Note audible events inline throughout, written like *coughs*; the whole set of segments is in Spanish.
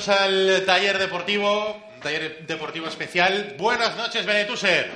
Bienvenidos al taller deportivo, un taller deportivo especial. Buenas noches, Benetuser.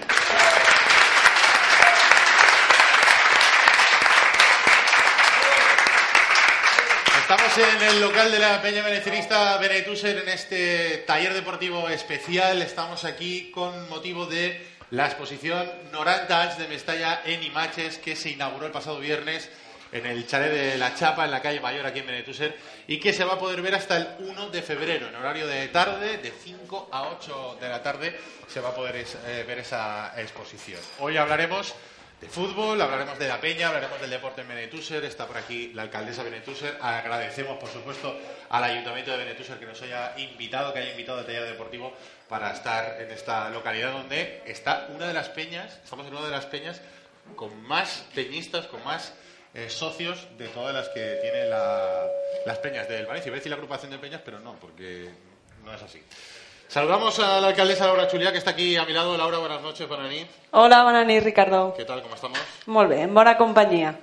Estamos en el local de la Peña Benecerista Benetuser en este taller deportivo especial. Estamos aquí con motivo de la exposición 90 anys de Mestalla en Imaches que se inauguró el pasado viernes en el chalet de La Chapa, en la calle Mayor, aquí en Benetuser, y que se va a poder ver hasta el 1 de febrero, en horario de tarde, de 5 a 8 de la tarde, se va a poder eh, ver esa exposición. Hoy hablaremos de fútbol, hablaremos de la peña, hablaremos del deporte en Benetuser, está por aquí la alcaldesa Benetuser, agradecemos por supuesto al Ayuntamiento de Benetuser que nos haya invitado, que haya invitado al taller deportivo para estar en esta localidad donde está una de las peñas, estamos en una de las peñas con más peñistas, con más eh, socios de todas las que tiene la- las peñas del Valencia. Iba a decir la agrupación de peñas, pero no, porque no es así. Saludamos a la alcaldesa Laura Chulia, que está aquí a mi lado. Laura, buenas noches, nit. Hola, bona nit, Ricardo. ¿Qué tal? ¿Cómo estamos? Molt bé, en bona companyia.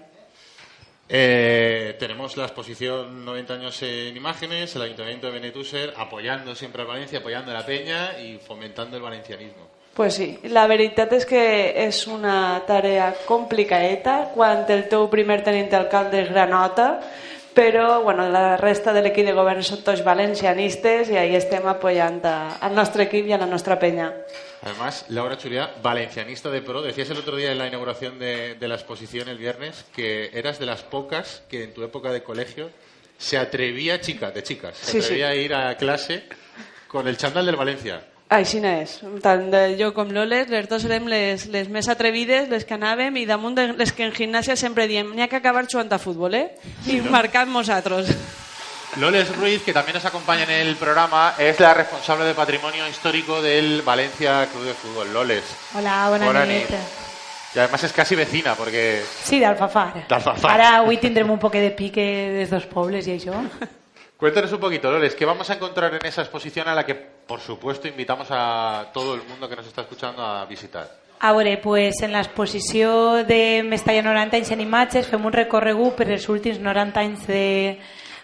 Eh, tenemos la exposición 90 años en imágenes, el Ayuntamiento de Benetuser apoyando siempre a Valencia, apoyando a la peña y fomentando el valencianismo. Pues sí, la veritat és que és una tarea complicadeta quan el teu primer tenint alcalde és granota, però bueno, la resta de l'equip de govern són tots valencianistes i ahí estem apoyant a- al nostre equip i a la nostra penya. Además, Laura Churia, valencianista de pro, decías el otro día en la inauguración de, de la exposición el viernes que eras de las pocas que en tu época de colegio se atrevía, chica, de chicas, se Sí, sí. atrevía a ir a clase con el chándal del Valencia. Així és. Tant de jo com l'Oles, les dos érem les, les més atrevides, les que anàvem, i damunt de les que en gimnàsia sempre diem n'hi ha que acabar jugant a futbol, eh? I marcant nosaltres. Loles Ruiz, que también nos acompaña en el programa, es la responsable de patrimonio histórico del Valencia Club de Fútbol. Loles. Hola, nit. nit. Y además es casi vecina, porque Sí, d'Alfafar. D'Alfafar. Ara avui tindrem un poquet de pique des dos pobles i *laughs* això. Cuéntanos un poquito, Loles, ¿qué vamos a encontrar en esa exposición a la que, por supuesto, invitamos a todo el mundo que nos está escuchando a visitar? A pues, en l'exposició de Mestalla 90 anys en imatges fem un recorregut per els últims 90 anys de,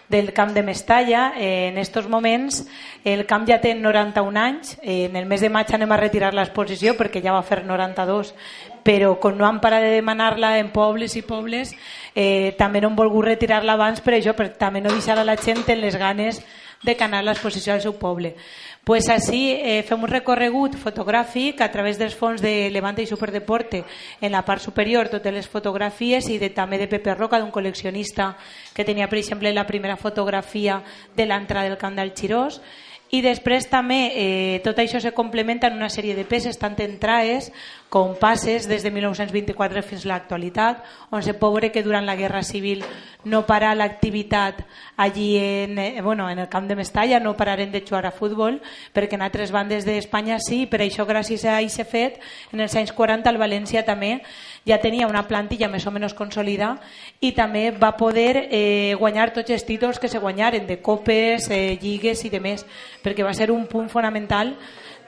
del camp de Mestalla. Eh, en estos moments el camp ja té 91 anys. Eh, en el mes de maig anem a retirar l'exposició perquè ja va fer 92 però com no han parat de demanar-la en pobles i pobles eh, també no han volgut retirar-la abans per això, per també no deixar a la gent en les ganes de canar l'exposició al seu poble. Pues així eh, fem un recorregut fotogràfic a través dels fons de Levante i Superdeporte en la part superior, totes les fotografies i de, també de Pepe Roca, d'un col·leccionista que tenia, per exemple, la primera fotografia de l'entrada del camp del Xirós i després també eh, tot això se complementa en una sèrie de peces tant en traes com passes des de 1924 fins a l'actualitat on se pot que durant la Guerra Civil no para l'activitat allí en, eh, bueno, en el camp de Mestalla no pararen de jugar a futbol perquè en altres bandes d'Espanya sí per això gràcies a aquest fet en els anys 40 el València també ja tenia una plantilla més o menys consolidada i també va poder eh, guanyar tots els títols que se guanyaren de copes, eh, lligues i demés perquè va ser un punt fonamental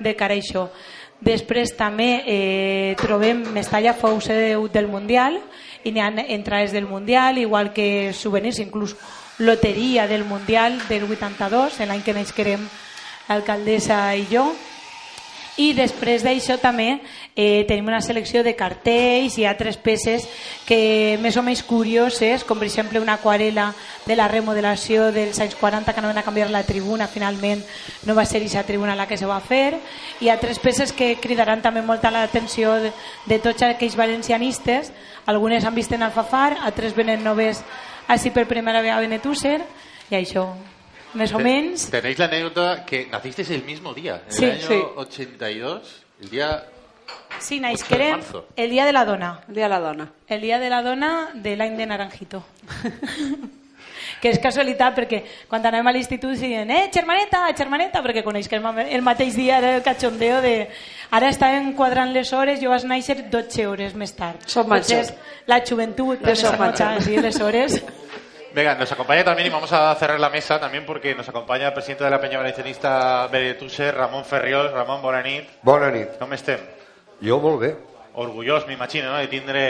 de cara a això. Després també eh, trobem Mestalla fou seu del Mundial i n'hi ha entrades del Mundial, igual que souvenirs, inclús loteria del Mundial del 82, en l'any que naixerem l'alcaldessa i jo. I després d'això també eh, tenim una selecció de cartells i altres peces que més o menys curioses, com per exemple una aquarela de la remodelació dels anys 40 que no van a canviar la tribuna, finalment no va ser aquesta tribuna la que se va fer, i altres peces que cridaran també molta l'atenció de, de tots aquells valencianistes, algunes han vist en Alfafar, altres venen noves així per primera vegada a Benetússer, i això, més o menos. Tenéis la anécdota que nacisteis el mismo día, en Sí, el año sí. 82, el día Sí, 8 de naixerem el dia de la dona. El dia de la dona. El dia de la dona de l'any de Naranjito. *laughs* que és casualitat perquè quan anem a l'institut sí diuen eh, germaneta, germaneta, perquè coneix que el, ma- el mateix dia era el cachondeo de ara estàvem quadrant les hores, jo vas néixer 12 hores més tard. Som la joventut, Jo som sí, les hores. *laughs* Venga, nos acompaña también y vamos a cerrar la mesa también porque nos acompaña el presidente de la Peña Valencianista Benetússer, Ramón Ferriol. Ramón, bona nit. Bona nit. Com estem? Jo molt bé. Orgullós, m'imagino, no? de tindre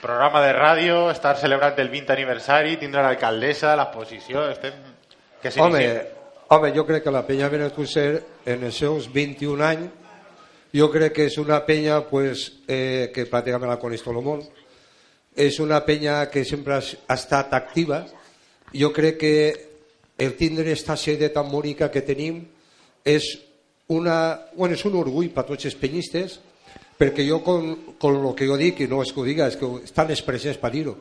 programa de ràdio, estar celebrant el 20 aniversari, tindre l'alcaldessa, l'exposició, estem... Que Home, home, jo crec que la penya Benetússer en els seus 21 anys jo crec que és una penya pues, eh, que pràcticament la coneix tot el món és una penya que sempre ha estat activa. Jo crec que el tindre esta sede tan bonica que tenim és, una, bueno, és un orgull per tots els penyistes perquè jo con, con lo que jo dic i no és que ho diga, és que estan els presents per dir-ho.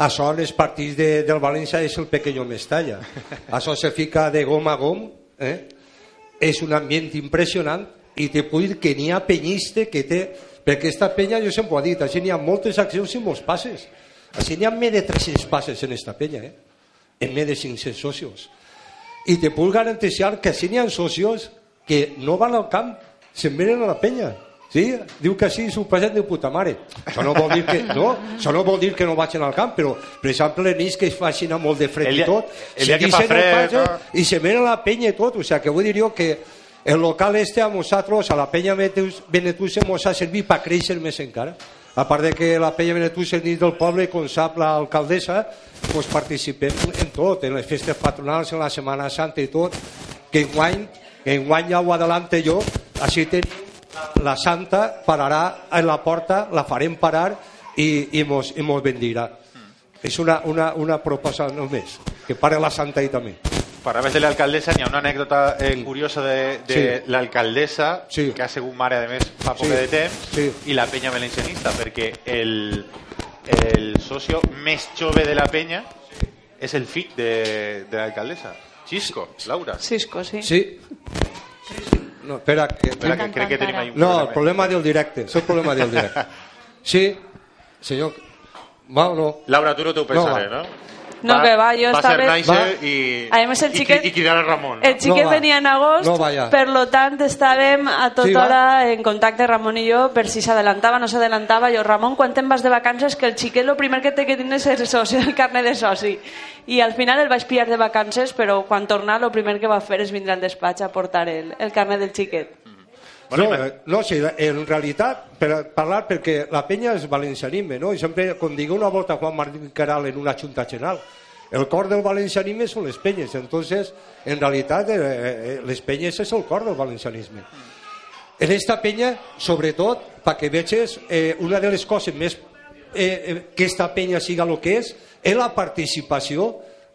Això en els partits de, del València és el pequeño Mestalla. *laughs* Això se fica de gom a gom eh? és un ambient impressionant i te puc dir que n'hi ha penyista que té perquè aquesta penya jo sempre ho he dit així n'hi ha moltes accions i molts passes així n'hi ha més de 300 passes en esta penya eh? en més de 500 socios i te puc garantir que si n'hi ha socios que no van al camp se'n venen a la penya Sí, diu que sí, s'ho passen de puta mare. Això no vol dir que *laughs* no, això no, vol dir que no vagin al camp, però, per exemple, en ells que es facin molt de fred El i tot, el dia que fa fred, patge no? i se ven a la penya i tot, o sea, que vull dir jo que el local este a nosaltres, a la penya Benetús, ens ha servit per créixer més encara. A part de que la penya Benetús és dins del poble, com sap l'alcaldessa, pues participem en tot, en les festes patronals, en la Setmana Santa i tot, que enguany, que enguany ja ho adelante jo, així tenim la santa pararà en la porta, la farem parar i, i, mos, i mos bendirà. És una, una, una proposta només, que pare la santa ahí també. Parlaves de l'alcaldessa, n'hi ha una anècdota eh, curiosa de, de Sí. l'alcaldessa, Sí. que ha sigut mare, a més, fa poc Sí. de temps, Sí. i la penya valencianista, perquè el, el socio més jove de la penya és el fill de, de l'alcaldessa, Xisco, Laura. Cisco, sí. Sí? No, espera, que... Espera, que crec que tenim ahí un No, el problema. problema del directe, és el problema del directe. *laughs* Sí, senyor... Va o no? Laura, tu no t'ho pensaré, No, no? No, que va, jo va estava- ser Naixe Va. i, Además, el i, xiquet- i, cridar a Ramon. No? El xiquet No va. venia en agost, No vaya. per lo tant estàvem a tota Sí, va. hora en contacte Ramon i jo per si s'adelantava o no s'adelantava. Jo, Ramon, quan te'n vas de vacances que el xiquet lo primer que té que tenir és el soci, el carnet de soci. I al final el vaig pillar de vacances, però quan tornar lo primer que va fer és vindre al despatx a portar el, el carnet del xiquet. Bueno, no, eh, no, sí, en realitat, per parlar, perquè la penya és valencianisme, no? I sempre, com digui una volta Juan Martín Caral en una junta general, el cor del valencianisme són les penyes, entonces, en realitat, eh, eh, les penyes és el cor del valencianisme. En esta penya, sobretot, perquè veges, eh, una de les coses més eh, eh, que esta penya siga el que és, és la participació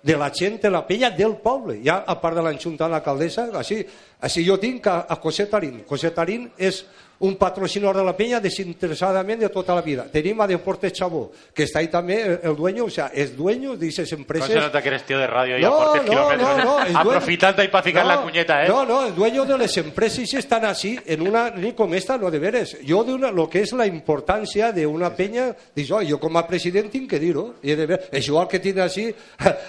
de la gent de la penya del poble, ja a part de l'enxunta de l'alcaldessa, així, així jo tinc a, a José Tarín. José Tarín és un patrocinador de la penya desinteresadament de tota la vida. Tenim a Deportes Chabó, que està ahí també el, dueño, o sea, es dueño de esas ¿Cómo empresas. se nota que eres tío de radio y No, aportes no, kilómetros? no, no, Aprofitando ahí para ficar No, la cuñeta, ¿eh? No, no, el dueño de las empresas están así, en una, ni como esta, no de veres. Yo de una, lo que es la importancia de una peña, digo, "Oye, yo como presidente, tinc que dir-ho. I he de ver, és igual que tiene así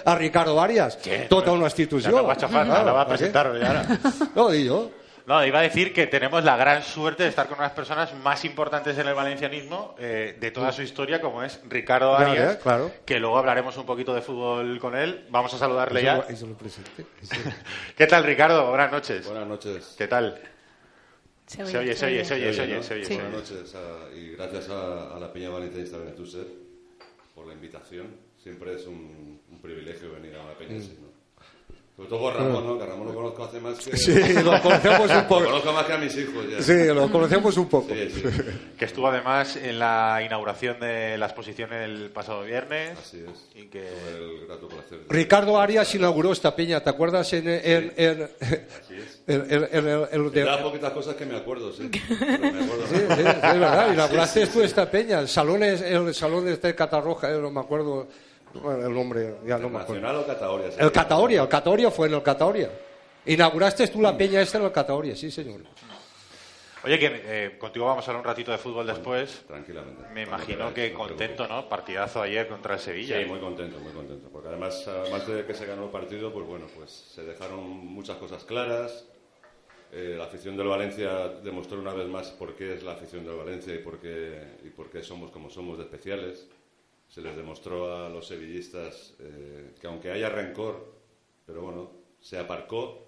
a Ricardo Arias, tota una institució. Ya no va a chafar, Claro, la va a ¿para qué? presentar. No, digo. No, iba a decir que tenemos la gran suerte de estar con unas personas más importantes en el valencianismo eh, de toda su historia, como es Ricardo Claro, Arias, claro. que luego hablaremos un poquito de fútbol con él. Vamos a saludarle ya. Eso lo presente. *laughs* ¿Qué tal, Ricardo? Buenas noches. Buenas noches. ¿Qué tal? Se Se oye, se oye, se oye, se oye, ¿no? se oye. Sí. se Buenas noches a- y gracias a, a la Peña Valencianista Benetuser por la invitación. Siempre es un, un privilegio venir a la Peña. Mm. Sobre todo con Ramón, ¿no? Que a Ramón lo conozco hace más que... Sí, lo conocemos un *laughs* Lo poco. conozco más que a mis hijos ya. Sí, lo conocemos un poco. Sí, sí. *laughs* Que estuvo además en la inauguración de la exposición el pasado viernes. Así es. Y que... El grato placer. de- Ricardo Arias inauguró esta peña, ¿te acuerdas? *laughs* En, en, en, en- en- en el- el de- poquitas cosas que me acuerdo, sí. Pero me acuerdo Sí, sí, sí, es verdad, inauguraste tú esta peña. El salón, es, el salón de este Catarroja, eh, no me acuerdo bueno, el nombre, ya no me acuerdo. Nacional o Cataoria. El Cataoria, el Cataoria fue en el Cataoria. Inauguraste tú la peña esta en el Cataoria, sí, señor. Oye, que eh, contigo vamos a hablar un ratito de fútbol después. Tranquilamente. Me imagino que contento, ¿no? Partidazo ayer contra el Sevilla. Sí, muy contento, muy contento. Porque además, además de que se ganó el partido, pues bueno, pues se dejaron muchas cosas claras. Eh, la afición del Valencia demostró una vez más por qué es la afición del Valencia y por qué, y por qué somos como somos de especiales. Se les demostró a los sevillistas eh, que aunque haya rencor, pero bueno, se aparcó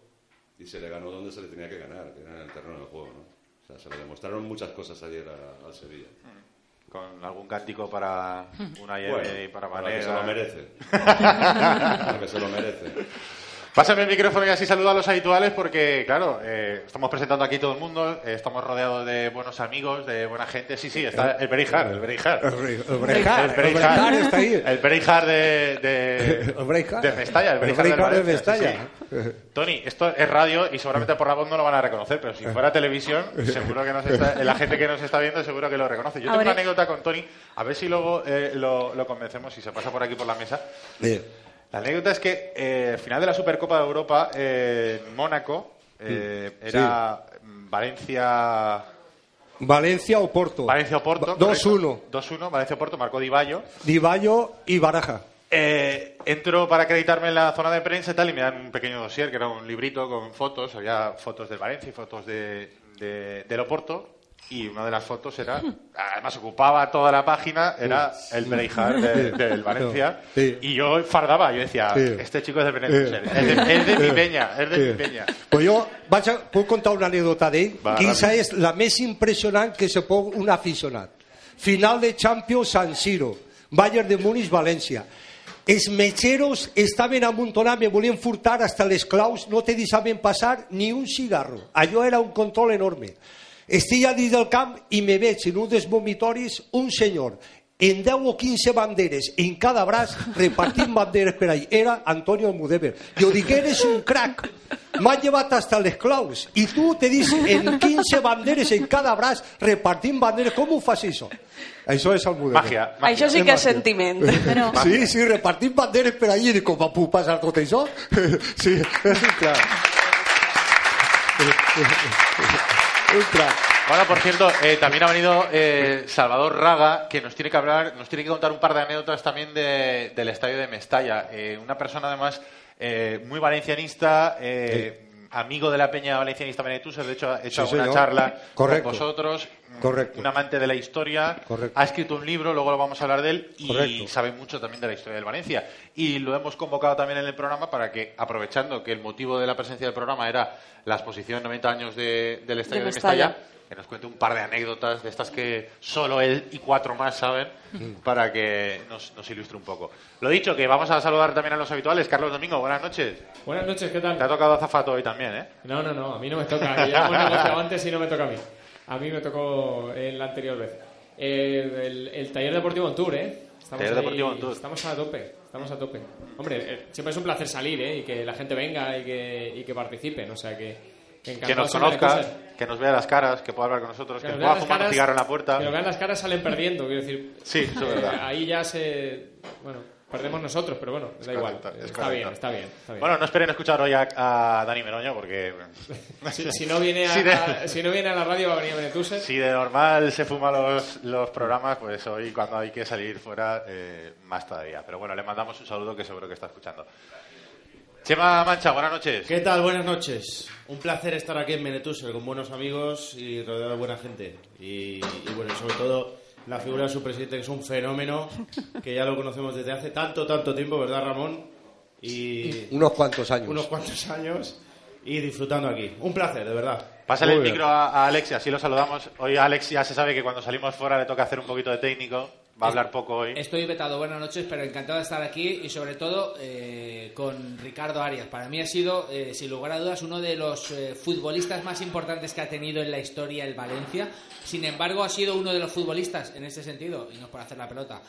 y se le ganó donde se le tenía que ganar, que era en el terreno del juego, ¿no? O sea, se le demostraron muchas cosas ayer al Sevilla. Con algún cántico para una Bueno, y para para que se lo Manera. merece. *laughs* para que se lo merece. Pásame el micrófono y así saludo a los habituales porque, claro, eh, estamos presentando aquí todo el mundo, eh, estamos rodeados de buenos amigos, de buena gente. Sí, sí, está el Berijar, el Berijar. El Bre- el Berijar. Está ahí. El Berijar de, de, *laughs* de Mestalla, el Berijar, de Valencia, sí, Mestalla. sí. Tony, esto es radio y seguramente por la voz no lo van a reconocer, pero si fuera televisión, seguro que nos está, la gente que nos está viendo seguro que lo reconoce. Yo tengo Ahora- una anécdota con Tony, a ver si luego eh, lo, lo convencemos si se pasa por aquí por la mesa. Bien. La anécdota es que eh, al final de la Supercopa de Europa eh, en Mónaco eh, era mm, Valencia Valencia o Porto. Valencia Oporto 2-1. 2-1 Valencia Oporto marcó Di Bayo Di Bayo y Baraja. eh, entro para acreditarme en la zona de prensa y tal y me dan un pequeño dossier que era un librito con fotos había fotos del Valencia y fotos de, de- del Oporto y una de las fotos era además ocupaba toda la página era el Breijar de- del Valencia Sí. y yo fardaba yo decía Sí. este chico es de Benetúser es de, es de mi peña es de mi peña Pues jo vaig a, puc contar una anècdota d'ell. Va, Quina ràpid. és la més impressionant que se pot un aficionat. Final de Champions San Siro. Bayern de Múnich, València. Els metgeros estaven amuntonats, me volien furtar hasta les claus, no te deixaven passar ni un cigarro. Allò era un control enorme. Estic a dins del camp i me veig en un dels vomitoris un senyor en 10 o 15 banderes en cada braç repartint banderes per ahí. Era Antonio Almudever. Jo dic, eres un crack. M'han llevat hasta les claus. I tu te dis en 15 banderes en cada braç repartint banderes. Com ho fas això? Això és Almudever. magia, magia. Això sí que és Màgia. sentiment. Bueno, Sí, sí, repartint banderes per allí. I com va puc passar tot això? *laughs* Sí, *laughs* és crac. Bueno, por cierto, eh, también ha venido eh, Salvador Raga, que nos tiene que hablar, nos tiene que contar un par de anécdotas también de- del estadio de Mestalla. Eh, una persona además eh, muy valencianista, eh, amigo de la peña valencianista Benetuser, de hecho ha hecho Sí, alguna señor. charla Correcto. con vosotros. Correcto. Un amante de la historia. Correcto. Ha escrito un libro, luego lo vamos a hablar de él, y Correcto. sabe mucho también de la historia del Valencia. Y lo hemos convocado también en el programa para que, aprovechando que el motivo de la presencia del programa era la exposición 90 años de- del Estadio De de Mestalla, Mestalla. que nos cuente un par de anécdotas de estas que solo él y cuatro más saben *laughs* para que nos, nos ilustre un poco. Lo dicho, que vamos a saludar también a los habituales. Carlos Domingo, buenas noches. Buenas noches, ¿qué Te ha tal? tocado azafato hoy también, ¿eh? No, no, no, a mí no me toca. Ya hemos negociado antes y no me toca a mí. A mí me tocó en la anterior vez. Eh, el, el taller deportivo en tour, ¿eh? Estamos Taller deportivo en tour. Estamos a tope, estamos a tope. Hombre, eh, siempre es un placer salir, ¿eh? Y que la gente venga y que, y que participen, o sea que... que Que nos conozca, que nos vea las caras, que pueda hablar con nosotros, que, Que nos pueda fumar un cigarro en la puerta. Que nos vean las caras salen perdiendo, quiero decir. Sí, eso es verdad. Ahí ya se... Bueno, perdemos nosotros, pero bueno, da igual. es está bien, está bien, está bien. Bueno, no esperen escuchar hoy a, a Dani Meroño porque *laughs* si, si no viene a, *laughs* Sí, de- a- si no viene a la radio va a venir a Benetúser. si de normal se fuma los, los programas, pues hoy cuando hay que salir fuera, eh, más todavía. Pero bueno, le mandamos un saludo que seguro que está escuchando. Chema Mancha, buenas noches. ¿Qué tal? Buenas noches. Un placer estar aquí en Benetuser con buenos amigos y rodeado de buena gente. Y, y bueno, sobre todo la figura de su presidente, que es un fenómeno, que ya lo conocemos desde hace tanto, tanto tiempo, ¿verdad, Ramón? Y Unos cuantos años. unos cuantos años y disfrutando aquí. Un placer, de verdad. Pásale el Muy bien. micro a, a Alex y así lo saludamos. Hoy a Alex ya se sabe que cuando salimos fuera le toca hacer un poquito de técnico. Va a hablar poco hoy. Estoy vetado, buenas noches, pero encantado de estar aquí y sobre todo eh, con Ricardo Arias. Para mí ha sido, eh, sin lugar a dudas, uno de los eh, futbolistas más importantes que ha tenido en la historia el Valencia. Sin embargo, ha sido uno de los futbolistas, en ese sentido, y no es por hacer la pelota,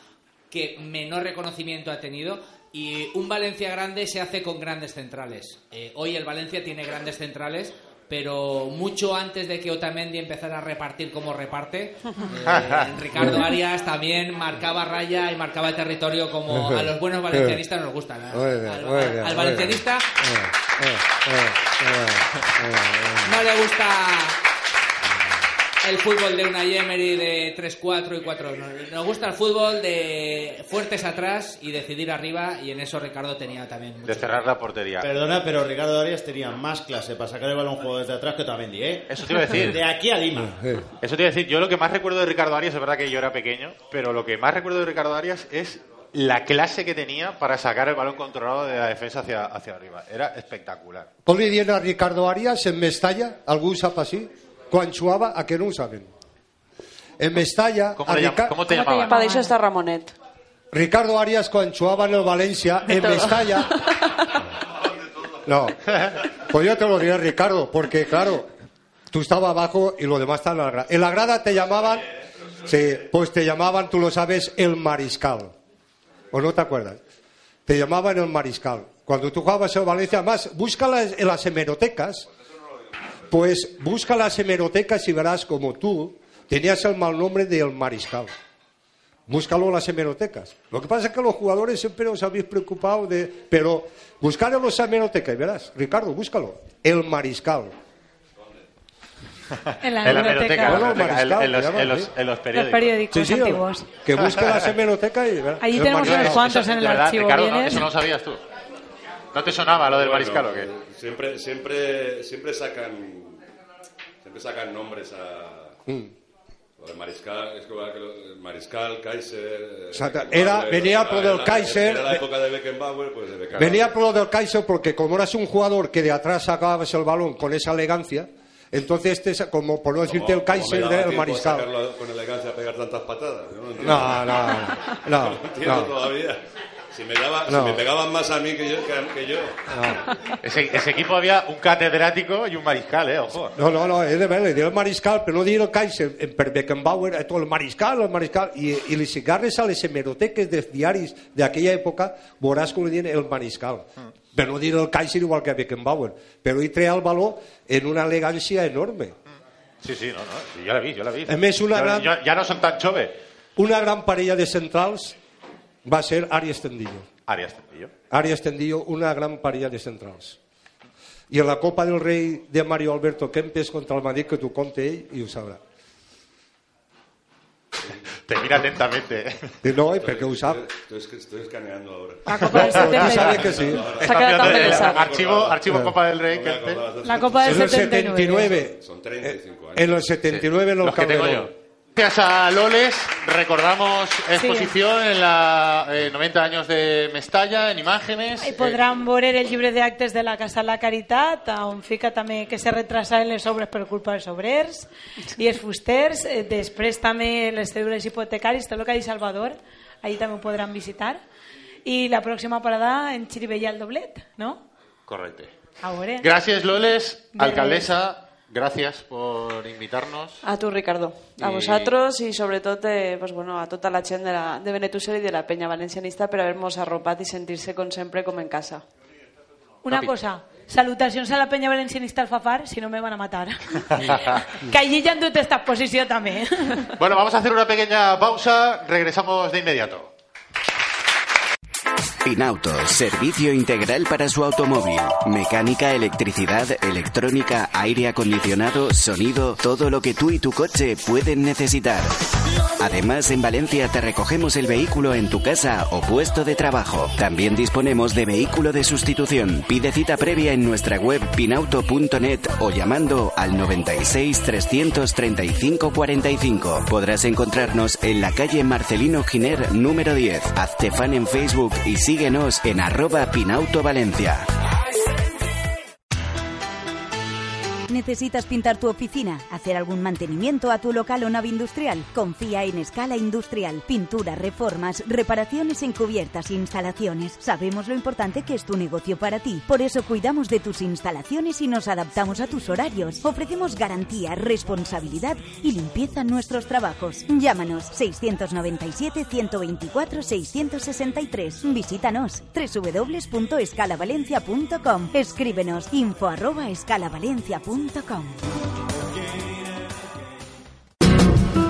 que menor reconocimiento ha tenido. Y un Valencia grande se hace con grandes centrales. Eh, hoy el Valencia tiene grandes centrales, pero mucho antes de que Otamendi empezara a repartir como reparte, *laughs* eh, Ricardo Arias también marcaba raya y marcaba el territorio como *laughs* a los buenos valencianistas nos gustan. ¿eh? Al, al muy valencianista eh, no le gusta el fútbol de una Emery de 3-4 y 4 no, Nos gusta el fútbol de fuertes atrás y decidir arriba y en eso Ricardo tenía también mucho. De cerrar la portería. Perdona, pero Ricardo Arias tenía más clase para sacar el balón juego desde atrás que Otamendi, ¿eh? Eso te iba a decir. De aquí a Lima. Eso te iba a decir, yo lo que más recuerdo de Ricardo Arias, es verdad que yo era pequeño, pero lo que más recuerdo de Ricardo Arias es la clase que tenía para sacar el balón controlado de la defensa hacia, hacia arriba. Era espectacular. Dient a Ricardo Arias en Mestalla, algú ho sap jugava, a què no ho saben? En Mestalla, ¿Cómo, a le llam- Rica- cómo te ¿Cómo te llamaban? Para està Ramonet. Ricardo Arias en el Valencia, en Mestalla... *laughs* No, pues yo te lo diré, Ricardo, porque claro, tú estabas abajo y lo demás estaba en la grada. En la grada te llamaban, sí, pues te llamaban, tú lo sabes, el mariscal. ¿O no te acuerdas? Te llamaban el mariscal. Cuando tú jugabas en Valencia, más, búscala en las hemerotecas, pues busca las hemerotecas y verás como tú tenías el mal nombre del mariscal. Búscalo en las hemerotecas. Lo que pasa es que los jugadores siempre os habéis preocupado de... Pero buscar en las hemerotecas y verás. Ricardo, búscalo. El mariscal. En la *laughs* En la hemeroteca, en, mariscal, los, en los- en los Los periódicos. periódicos Sí, sí, antiguos. que busque las hemerotecas y verás. Allí tenemos unos cuantos en el archivo. Ricardo, eso no lo sabías tú. ¿No te sonaba lo del Bueno, mariscal o qué? Siempre, siempre, siempre sacan, siempre sacan nombres a. Mm. Lo de Mariscal, es como el Mariscal, Kaiser. eh, Exacto. Beckenbauer, Era- venía por el Kaiser, Era la época de Beckenbauer, pues de Beckenbauer. Venía por lo del Kaiser porque como eras un jugador que de atrás sacabas el balón con esa elegancia, entonces este es como por no decirte el ¿Cómo- cómo Kaiser del mariscal. sacarlo con elegancia a pegar tantas patadas? No. No, no, no, *laughs* No no, no. todavía. Si me, daba, No. si me pegaban más a mí que yo. Que, que yo. Ese, ese equipo había un catedrático y un mariscal, ¿eh? Ojo. No, no, no, és de veure, li diré el mariscal, però no dir el Kaiser, eh, per Beckenbauer, tot el mariscal, el mariscal, i, i li cigarres a les hemeroteques dels diaris d'aquella època, veuràs com li diuen el mariscal. Per no dir el Kaiser igual que Beckenbauer. Però ell treia el valor en una elegància enorme. Sí, sí, no, no. sí, yo la vi, yo la vi. A més, una Ya- gran- ya, ya no son tan chove. Una gran parella de centrals va ser Arias Tendillo. Arias Tendillo. Arias Tendillo, una gran parella de centrals. I en la Copa del Rei de Mario Alberto Kempes contra el Madrid, que t'ho conte ell i ho sabrà. Te mira atentamente. ¿eh? No, perquè ho sap. Estoy, estoy, estoy escaneando ahora. La Copa del tu 79. sabes que sí. Está mirando el archivo, archivo. Copa del Rey. No que- La Copa del En el 79. 79, Son 35 años. en el 79 en el Los que tengo yo. Gracias a Loles recordamos exposición en la eh, 90 años de Mestalla en imágenes. I podran veure el llibre d'actes de la Casa la Caritat, on fica també que se retrasaven les obres per culpa dels obrers i els fusters. Eh, Després també les cèdules hipotecaris, tot el que ha dit Salvador, allí també ho podran visitar. I la pròxima parada en Xirivella al Doblet, no? Correcto. A veure. Gracias Loles, De alcaldesa. Gracias por invitarnos. A tu, Ricardo. A I- vosaltres i sobretot eh, pues, bueno, a tota la gent de, la, de Benetússer i de la penya valencianista per haver-nos arropat i sentir-se com sempre com en casa. Una cosa, salutacions a la penya valencianista Alfafar, si no me van a matar. que allí ja han dut esta exposició també. Bueno, vamos a hacer una pequeña pausa. Regresamos de inmediato. Pinauto, servicio integral para su automóvil. Mecánica, electricidad, electrónica, aire acondicionado, sonido, todo lo que tú y tu coche pueden necesitar. Además, en Valencia te recogemos el vehículo en tu casa o puesto de trabajo. También disponemos de vehículo de sustitución. Pide cita previa en nuestra web pinauto.net o llamando al 96 335 45. Podrás encontrarnos en la calle Marcelino Giner número 10. Hazte fan en Facebook y síguenos en arroba Pinauto Valencia. ¿Necesitas pintar tu oficina? ¿Hacer algún mantenimiento a tu local o nave industrial? Confía en Escala Industrial. Pintura, reformas, reparaciones encubiertas, instalaciones. Sabemos lo importante que es tu negocio para ti. Por eso cuidamos de tus instalaciones y nos adaptamos a tus horarios. Ofrecemos garantía, responsabilidad y limpieza en nuestros trabajos. Llámanos 697 124 663. Visítanos www.escalavalencia.com. Escríbenos info arroba escalavalencia.com. ンタ感。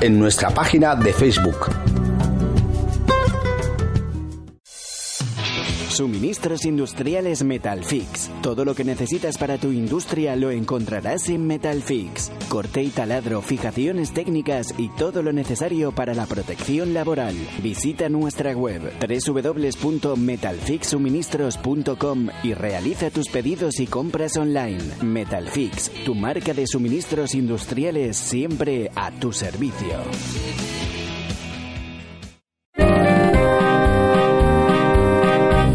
en nuestra página de Facebook. Suministros industriales Metalfix. Todo lo que necesitas para tu industria lo encontrarás en Metalfix. Corte y taladro, fijaciones técnicas y todo lo necesario para la protección laboral. Visita nuestra web www.metalfixsuministros.com y realiza tus pedidos y compras online. Metalfix, tu marca de suministros industriales siempre a tu servicio.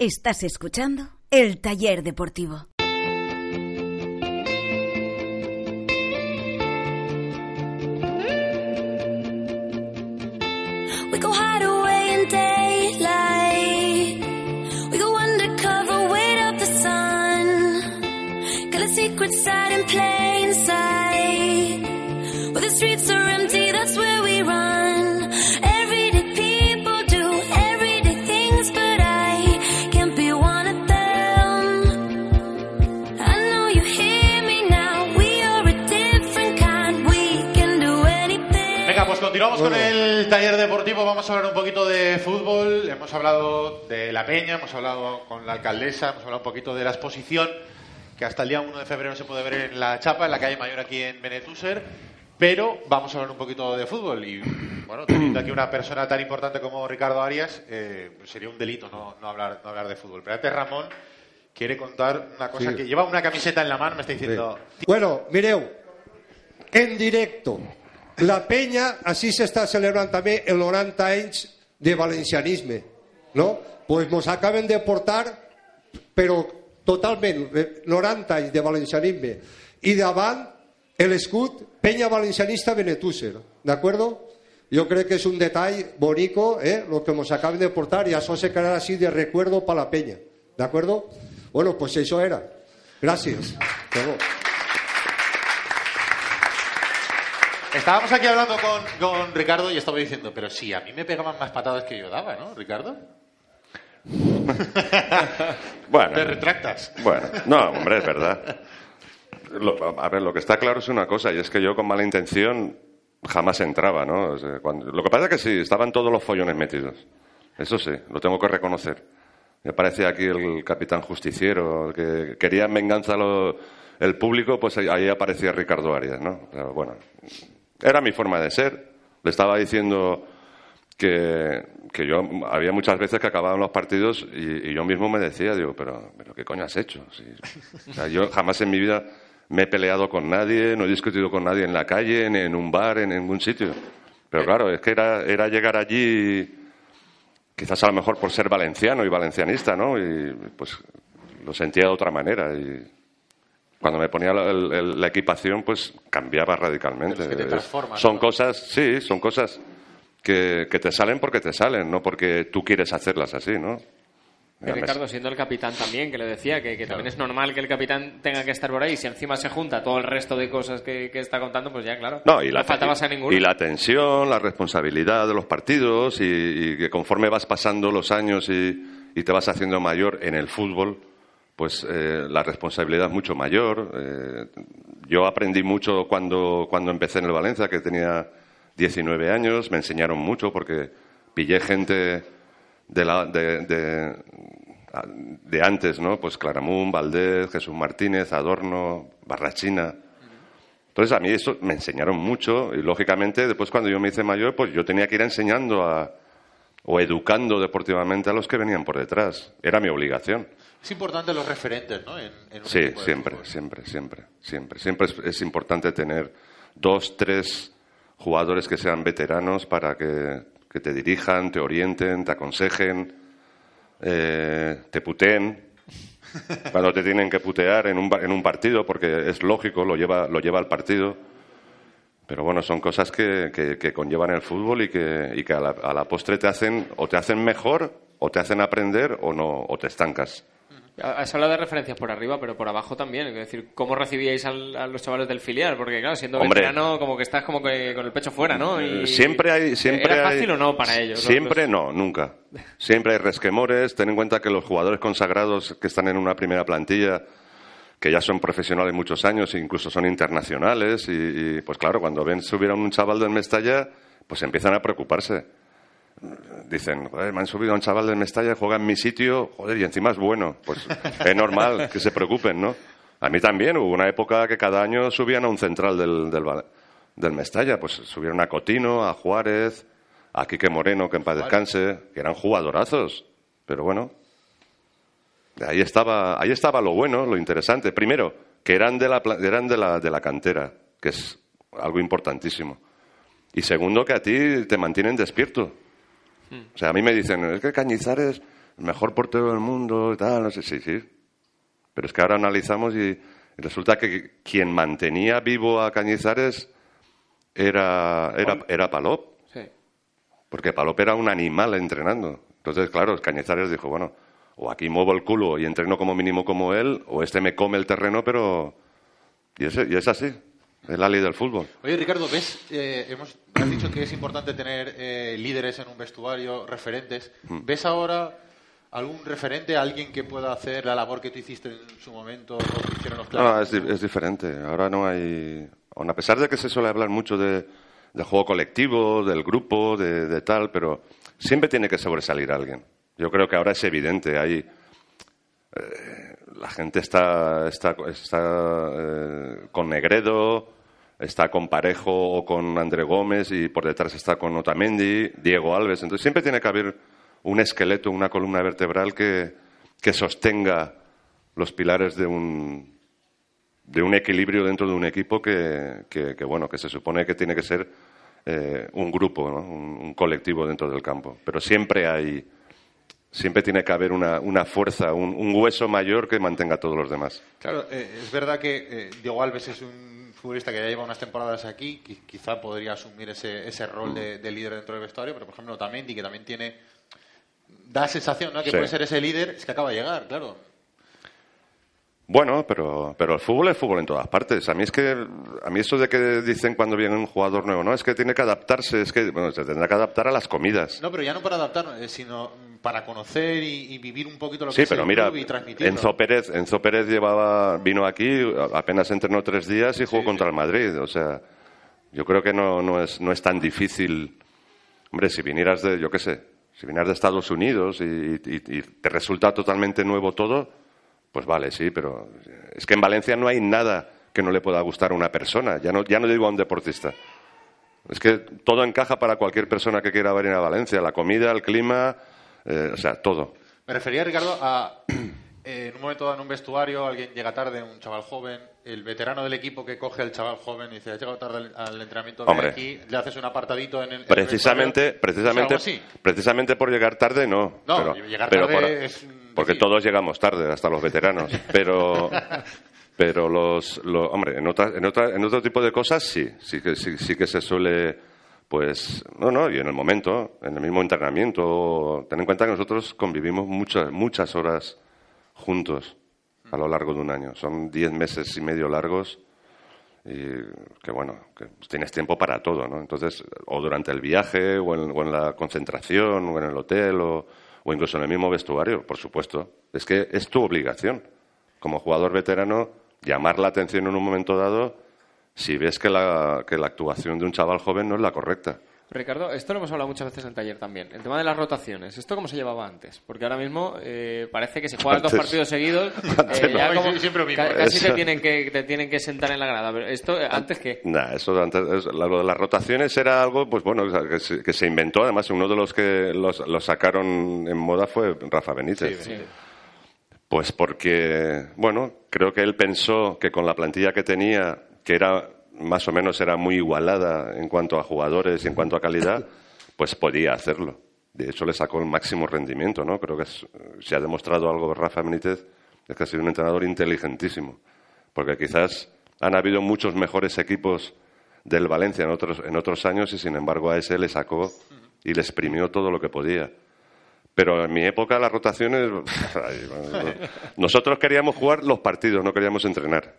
Estás escuchando El Taller Deportivo. Plain sight. Where the streets are empty, that's where we run. Con el taller deportivo. Vamos a hablar un poquito de fútbol. Hemos hablado de la peña, hemos hablado con la alcaldesa, hemos hablado un poquito de la exposición que hasta el día 1 de febrero se puede ver en la Chapa, en la calle Mayor aquí en Benetúser. Pero vamos a hablar un poquito de fútbol. Y bueno, teniendo aquí una persona tan importante como Ricardo Arias, eh, pues sería un delito no, no hablar, no hablar de fútbol. Pero antes Ramón quiere contar una cosa Sí. que lleva una camiseta en la mano, me está diciendo. Bueno, mireu, en directo, la Peña, así se está celebrando también el 90 anys de valencianisme, ¿no? Pues nos acaben de portar, però totalment, eh, 90 anys de valencianisme. I davant el escut Peña Valencianista Benetúser, ¿de acuerdo? Yo creo que es un detalle bonito, ¿eh? lo que nos acaben de portar, y eso se quedará así de recuerdo para la Peña, ¿de acuerdo? Bueno, pues eso era. Gracias. Hasta luego. Estábamos aquí hablando con, con Ricardo y estaba diciendo, pero sí, a mí me pegaban más patadas que yo daba, ¿no, Ricardo? *laughs* Bueno, Te retractas. Bueno, no, hombre, es verdad. Lo- a ver, lo que está claro es una cosa, y es que yo con mala intención jamás entraba, ¿no? O sea, cuando- lo que pasa es que sí, estaban todos los follones metidos. Eso sí, lo tengo que reconocer. Me parecía aquí el capitán justiciero, que quería en venganza lo- el público, pues ahí- aparecía Ricardo Arias, ¿no? Bueno, era mi forma de ser. Le estaba diciendo que, que yo había muchas veces que acababan los partidos y, yo mismo me decía, digo, pero, pero ¿qué coño has hecho? Si- yo jamás en mi vida me he peleado con nadie, no he discutido con nadie en la calle, ni en un bar, en ningún sitio. Pero claro, es que era, era llegar allí, quizás a lo mejor por ser valenciano y valencianista, ¿no? Y pues lo sentía de otra manera. Y cuando me ponía la, equipación, pues cambiaba radicalmente. Es que te Son ¿no? cosas, sí, son cosas que, que te salen porque te salen, no porque tú quieres hacerlas así, ¿no? Y Ricardo, siendo el capitán también, que le decía que, que también es normal que el capitán tenga que estar por ahí. Si encima se junta todo el resto de cosas que, que está contando, pues ya, claro. No, y la, faltabas a ninguno. y la tensión, la responsabilidad de los partidos y, y que conforme vas pasando los años y, y te vas haciendo mayor en el fútbol, pues eh, la responsabilidad es mucho mayor. Eh, yo aprendí mucho cuando, cuando empecé en el Valencia, que tenía 19 años, me enseñaron mucho porque pillé gente de, la, de, de, de antes, ¿no? Pues Claramunt, Valdés, Jesús Martínez, Adorno, Barrachina. Entonces a mí eso me enseñaron mucho y lógicamente después cuando yo me hice mayor pues yo tenía que ir enseñando a, o educando deportivamente a los que venían por detrás. Era mi obligación. Es importante los referentes, ¿no? En, en un Sí, siempre, fútbol. siempre, siempre, siempre. Siempre es, es importante tener dos, tres jugadores que sean veteranos para que, que te dirijan, te orienten, te aconsejen, eh, te puteen *laughs* cuando te tienen que putear en un, en un partido, porque es lógico, lo lleva, lo lleva al partido. Pero bueno, son cosas que, que- que conllevan el fútbol y que, y que a, la, a la postre te hacen, o te hacen mejor, o te hacen aprender, o no, o te estancas. Has hablado de referencias por arriba, pero por abajo también. Es decir, ¿cómo recibíais al- a los chavales del filial? Porque, claro, siendo Hombre. veterano, como que estás como que con el pecho fuera, ¿no? Y- Eh, Siempre hay, siempre ¿Era hay- fácil o no para ellos? Siempre no, nunca. Siempre hay resquemores. Ten en cuenta que los jugadores consagrados que están en una primera plantilla, que ya son profesionales muchos años, e incluso son internacionales, y, y, pues claro, cuando ven subir a un chaval del Mestalla, pues empiezan a preocuparse. Dicen, "Joder, me han subido a un chaval del Mestalla, juega en mi sitio, joder, y encima es bueno. Pues *laughs* es normal que se preocupen, ¿no? A mí también hubo una época que cada año subían a un central del, del, del Mestalla, pues subieron a Cotino, a Juárez, a Quique Moreno, que en paz descanse, que eran jugadorazos. Pero bueno, ahí estaba, ahí estaba lo bueno, lo interesante. Primero, que eran de la, eran de la, de la cantera, que es algo importantísimo. Y segundo, que a ti te mantienen despierto. O sea, a mí me dicen, es que Cañizares, el mejor portero del mundo y tal, no sé, sí, sí. Pero es que ahora analizamos y, y resulta que quien mantenía vivo a Cañizares era, era, era Palop. Sí. Porque Palop era un animal entrenando. Entonces, claro, Cañizares dijo, bueno, o aquí muevo el culo y entreno como mínimo como él, o este me come el terreno, pero... Y es, y es así, es la ley del fútbol. Oye, Ricardo, ¿ves? Eh, hemos has dicho que es importante tener eh, líderes en un vestuario, referentes. Mm. ¿Ves ahora algún referente, alguien que pueda hacer la labor que tú hiciste en su momento o que hicieron los No, es, di- es diferente. Ahora no hay. aun a pesar de que se suele hablar mucho de, del juego colectivo, del grupo, de, de tal, pero siempre tiene que sobresalir alguien. Yo creo que ahora es evidente. Hay. eh, la gente está, está, está eh, con Negredo, está con Parejo o con André Gómez y por detrás está con Otamendi, Diego Alves. Entonces siempre tiene que haber un esqueleto, una columna vertebral que, que sostenga los pilares de un, de un equilibrio dentro de un equipo que, que- bueno que se supone que tiene que ser eh, un grupo, ¿no? un colectivo dentro del campo. Pero siempre hay siempre tiene que haber una, una fuerza, un, un hueso mayor que mantenga a todos los demás. Claro, eh, es verdad que eh, Diego Alves es un futbolista que ya lleva unas temporadas aquí, qui- quizá podría asumir ese, ese rol de, de líder dentro del vestuario, pero por ejemplo Otamendi, que también tiene, da sensación ¿no? que Sí. puede ser ese líder, es que acaba de llegar, claro. Bueno, pero, pero el fútbol es fútbol en todas partes. A mí es que, a mí eso de que dicen cuando viene un jugador nuevo, no, es que tiene que adaptarse, es que, bueno, se tendrá que adaptar a las comidas. No, pero ya no para adaptar, eh, sino para conocer y, y vivir un poquito lo que Sí, es pero el mira, club y transmitirlo. Enzo Pérez, Enzo Pérez llevaba, vino aquí, apenas entrenó tres días y jugó contra el Madrid. O sea, yo creo que no, no, es, no es tan difícil. Hombre, si vinieras de, yo qué sé, si vinieras de Estados Unidos y, y- y te resulta totalmente nuevo todo, pues vale, sí, pero es que en Valencia no hay nada que no le pueda gustar a una persona, ya no, ya no digo a un deportista. Es que todo encaja para cualquier persona que quiera venir a Valencia, la comida, el clima, eh, o sea, todo. Me refería, Ricardo, a eh, en un momento dado en un vestuario, alguien llega tarde, un chaval joven, el veterano del equipo que coge al chaval joven y dice, has llegado tarde al, al entrenamiento, Hombre. aquí, le haces un apartadito en el... en el Precisamente, vestuario. precisamente, Es algo así. precisamente por llegar tarde, no. No, pero, llegar pero tarde por- es porque todos llegamos tarde, hasta los veteranos. *laughs* Pero, *laughs* pero los, lo- hombre, en, otra- en, otra- en otro tipo de cosas sí, sí que, sí, sí que se suele Pues, no, no, y en el momento, en el mismo entrenamiento, ten en cuenta que nosotros convivimos muchas, muchas horas juntos a lo largo de un año. Son diez meses y medio largos y que bueno, que tienes tiempo para todo, ¿no? Entonces, o durante el viaje, o en, o en la concentración, o en el hotel, o, incluso en el mismo vestuario, por supuesto. Es que es tu obligación, como jugador veterano, llamar la atención en un momento dado si ves que la, que la actuación de un chaval joven no es la correcta. Ricardo, esto lo hemos hablado muchas veces en el taller también. El tema de las rotaciones. ¿Esto cómo se llevaba antes? Porque ahora mismo eh, parece que si juegas dos partidos seguidos, *laughs* eh, ya no. como- Sí, siempre lo mismo. ca- casi te tienen, que, te tienen que sentar en la grada. Pero esto, eh, ¿antes qué? Nah, eso de antes, es- lo de las rotaciones era algo, pues bueno, que se, que se inventó. Además, uno de los que los, los sacaron en moda fue Rafa Benítez. Pues porque, bueno, creo que él pensó que con la plantilla que tenía, que era más o menos era muy igualada en cuanto a jugadores y en cuanto a calidad, *coughs* pues podía hacerlo. De hecho, le sacó el máximo rendimiento, ¿no? Creo que es- si ha demostrado algo Rafa Benítez, es que ha sido un entrenador inteligentísimo. Porque quizás han habido muchos mejores equipos del Valencia en otros, en otros años y, sin embargo, a ese le sacó y le exprimió todo lo que podía. Pero en mi época las rotaciones... *laughs* *laughs* nosotros queríamos jugar los partidos, no queríamos entrenar.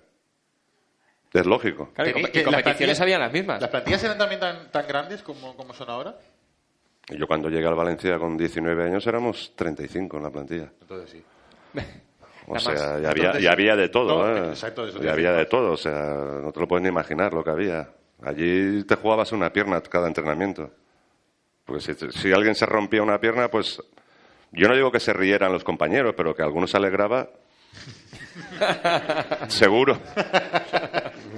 Es lógico. Claro, y, y que las competiciones plantillas- habían las mismas. ¿Las plantillas eran también tan, tan grandes como, como son ahora? Y Yo cuando llegué al Valencia con 19 años éramos 35 en la plantilla. Entonces sí. *laughs* O Nada sea, ya había, Entonces, ya había de todo, ¿eh? exacto, eso Ya había de todo, o sea, no te lo puedes ni imaginar lo que había. Allí te jugabas una pierna cada entrenamiento. Porque si, si alguien se rompía una pierna, pues yo no digo que se rieran los compañeros, pero que alguno se alegraba, *laughs* seguro.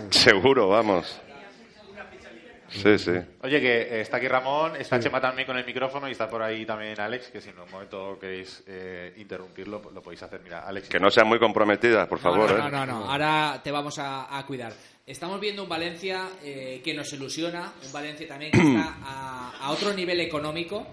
seguro, vamos. Sí, sí. Oye, que está aquí Ramón, está Chema también con el micrófono y está por ahí también Alex, que si en un momento queréis eh, interrumpirlo, lo podéis hacer. Mira, Alex. Que no sean muy comprometidas, por favor. no, ¿eh? no, no, no. Ahora te vamos a, a cuidar. Estamos viendo un Valencia eh, que nos ilusiona, un Valencia también que está *clears throat* a, a otro nivel económico.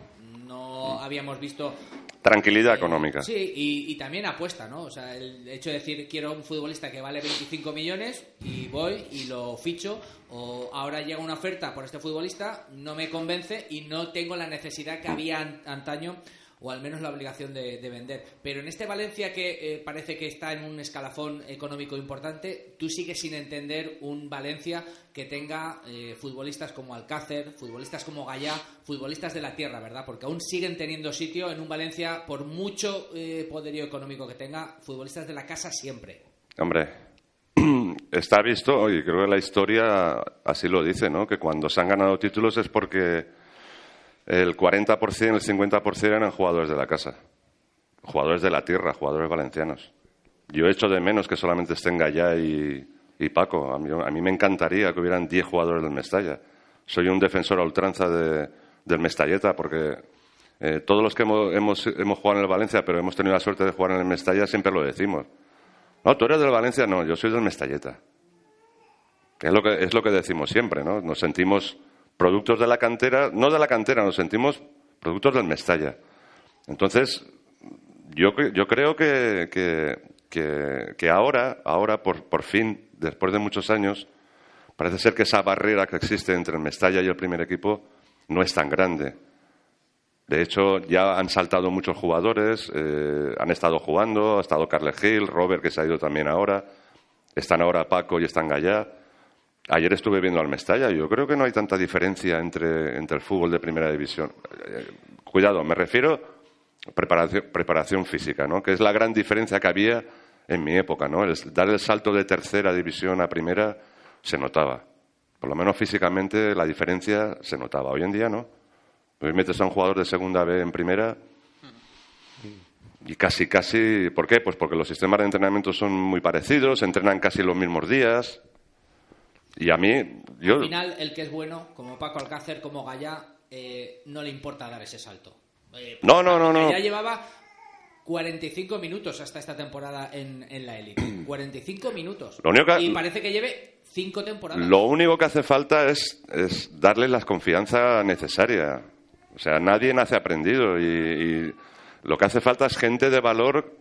No habíamos visto Tranquilidad económica. Sí, y, y también apuesta, ¿no? O sea, el hecho de decir quiero un futbolista que vale 25 millones y voy y lo ficho, o ahora llega una oferta por este futbolista, no me convence y no tengo la necesidad que había an- antaño o al menos la obligación de, de vender. Pero en este Valencia que eh, parece que está en un escalafón económico importante, tú sigues sin entender un Valencia que tenga eh, futbolistas como Alcácer, futbolistas como Gallá, futbolistas de la tierra, ¿verdad? Porque aún siguen teniendo sitio en un Valencia, por mucho eh, poderío económico que tenga, futbolistas de la casa siempre. Hombre, *clears throat* está visto, y creo que la historia así lo dice, ¿no? Que cuando se han ganado títulos es porque el 40%, el 50% eran jugadores de la casa, jugadores de la tierra, jugadores valencianos. Yo echo de menos que solamente estén Gallá y, y Paco. A mí, me encantaría que hubieran 10 jugadores del Mestalla. Soy un defensor a ultranza de- del Mestalleta porque eh, todos los que hemos, hemos, jugado en el Valencia, pero hemos tenido la suerte de jugar en el Mestalla, siempre lo decimos. No, tú eres del Valencia, no, yo soy del Mestalleta. Es lo que, es lo que decimos siempre, ¿no? Nos sentimos productos de la cantera, no de la cantera, nos sentimos productos del Mestalla. Entonces, yo, yo creo que, que, que- que ahora, ahora por, por fin, después de muchos años, parece ser que esa barrera que existe entre el Mestalla y el primer equipo no es tan grande. De hecho, ya han saltado muchos jugadores, eh, han estado jugando, ha estado Carles Gil, Robert, que se ha ido también ahora, están ahora Paco y están Gallá. Ayer estuve viendo al Mestalla, yo creo que no hay tanta diferencia entre, entre el fútbol de primera división. Eh, cuidado, me refiero a preparación, preparación física, ¿no? que es la gran diferencia que había en mi época. ¿no? El dar el salto de tercera división a primera se notaba. Por lo menos físicamente la diferencia se notaba. Hoy en día no. Hoy metes a un jugador de segunda B en primera y casi, casi. ¿Por qué? Pues porque los sistemas de entrenamiento son muy parecidos, entrenan casi los mismos días. Y a mí, yo. Al final, el que es bueno, como Paco Alcácer, como Gallá, eh, no le importa dar ese salto. Eh, No, no, no, no. Gallá llevaba 45 minutos hasta esta temporada en, en la élite. *clears throat* 45 minutos. Lo único que- Y parece que lleve 5 temporadas. Lo único que hace falta es, es darle la confianza necesaria. O sea, nadie nace aprendido y, y lo que hace falta es gente de valor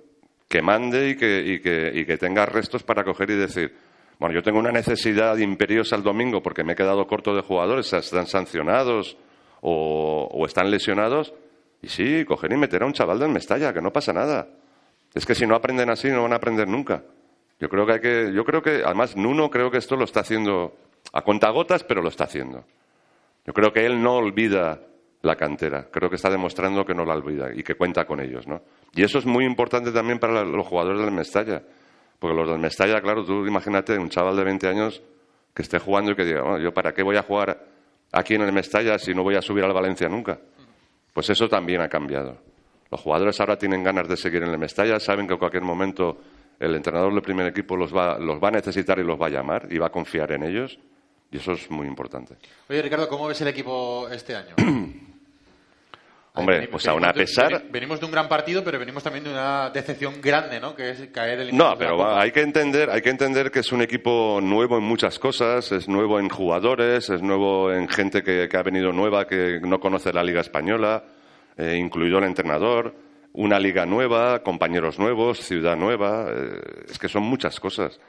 que mande y que, y que, y que tenga restos para coger y decir, Bueno, yo tengo una necesidad imperiosa el domingo porque me he quedado corto de jugadores, están sancionados o, están lesionados. Y sí, coger y meter a un chaval del Mestalla, que no pasa nada. Es que si no aprenden así, no van a aprender nunca. Yo creo que hay que, yo creo que, además, Nuno creo que esto lo está haciendo a cuentagotas, pero lo está haciendo. Yo creo que él no olvida la cantera. Creo que está demostrando que no la olvida y que cuenta con ellos, ¿no? Y eso es muy importante también para los jugadores del Mestalla. Porque los del Mestalla, claro, tú imagínate un chaval de 20 años que esté jugando y que diga, bueno, yo para qué voy a jugar aquí en el Mestalla si no voy a subir al Valencia nunca. Pues eso también ha cambiado. Los jugadores ahora tienen ganas de seguir en el Mestalla, saben que en cualquier momento el entrenador del primer equipo los va, los va a necesitar y los va a llamar y va a confiar en ellos. Y eso es muy importante. Oye, Ricardo, ¿cómo ves el equipo este año? *clears throat* Hombre, pues aún a Venimos de- pesar... veni- Venimos de un gran partido, pero venimos también de una decepción grande, ¿no? Que es caer el No, pero va- hay que entender, hay que entender que es un equipo nuevo en muchas cosas, es nuevo en jugadores, es nuevo en gente que, que ha venido nueva, que no conoce la liga española, eh, incluido el entrenador, una liga nueva, compañeros nuevos, ciudad nueva, eh, es que son muchas cosas.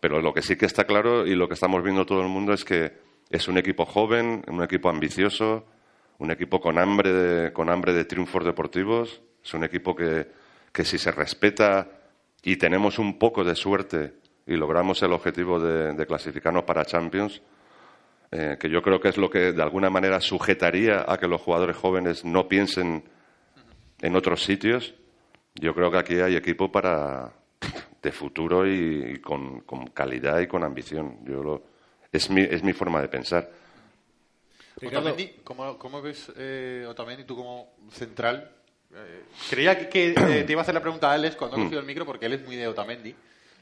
Pero lo que sí que está claro y lo que estamos viendo todo el mundo es que es un equipo joven, un equipo ambicioso, un equipo con hambre de, con hambre de triunfos deportivos, es un equipo que, que si se respeta y tenemos un poco de suerte y logramos el objetivo de, clasificarnos para Champions, eh, que yo creo que es lo que de alguna manera sujetaría a que los jugadores jóvenes no piensen en otros sitios, yo creo que aquí hay equipo para de futuro y, y con, con calidad y con ambición. Yo lo, es, mi, es mi forma de pensar. Ricardo, Otamendi, ¿cómo, cómo ves eh, Otamendi tú como central? Eh, creía que, que, eh, te iba a hacer la pregunta a Alex cuando ha Mm. cogido el micro porque él es muy de Otamendi.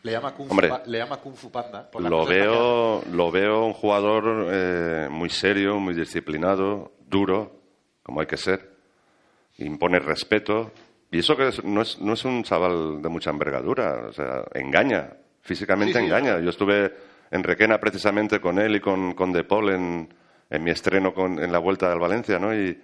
Le llama Kung, Hombre. Le llama Kung Fu Panda. por Lo veo, lo veo un jugador eh, muy serio, muy disciplinado, duro, como hay que ser. Impone respeto. Y eso que es- no, es, no es un chaval de mucha envergadura, o sea, engaña, físicamente Sí, sí, engaña. Yo estuve en Requena precisamente con él y con, con De Paul en, en mi estreno con, en la vuelta al Valencia, ¿no? Y,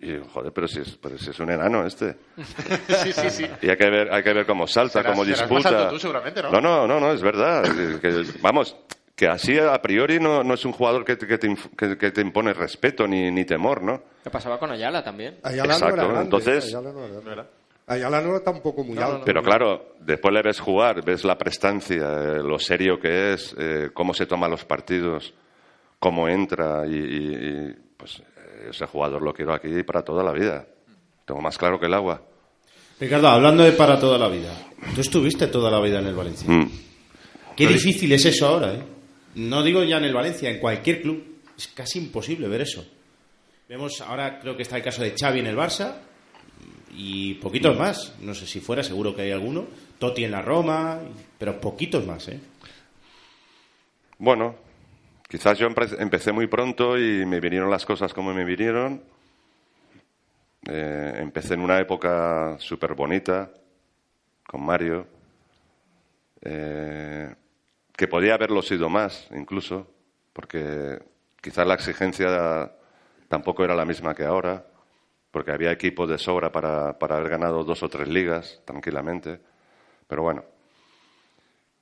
y, joder, pero si, es, pero si es un enano este. *laughs* sí, sí, sí. Y hay que ver, hay que ver cómo salta, Serás- cómo serás más disputa. alto tú seguramente, ¿no? No, no, no, no, es verdad. Que- que- vamos, que así a priori no, no es un jugador que, te- que te, que- que te impone respeto ni, ni temor, ¿no? ¿Qué pasaba con Ayala también? Ayala no Exacto, era grande, entonces- Ayala no era grande. Ayala no era tampoco muy alto. Pero claro, después le ves jugar, ves la prestancia, eh, lo serio que es, eh, cómo se toma los partidos, cómo entra y, y- pues ese jugador lo quiero aquí para toda la vida. Tengo más claro que el agua. Ricardo, hablando de para toda la vida, tú estuviste toda la vida en el Valencia. Mm. Qué difícil es eso ahora, ¿eh? No digo ya en el Valencia, en cualquier club. Es casi imposible ver eso. Vemos ahora, creo que está el caso de Xavi en el Barça y poquitos más. No sé si fuera, seguro que hay alguno. Totti en la Roma, pero poquitos más, ¿eh? Bueno, quizás yo empe- empecé muy pronto y me vinieron las cosas como me vinieron. Eh, empecé en una época súper bonita con Mario, eh, que podía haberlo sido más incluso, porque quizás la exigencia tampoco era la misma que ahora, porque había equipos de sobra para, para haber ganado dos o tres ligas tranquilamente. Pero bueno,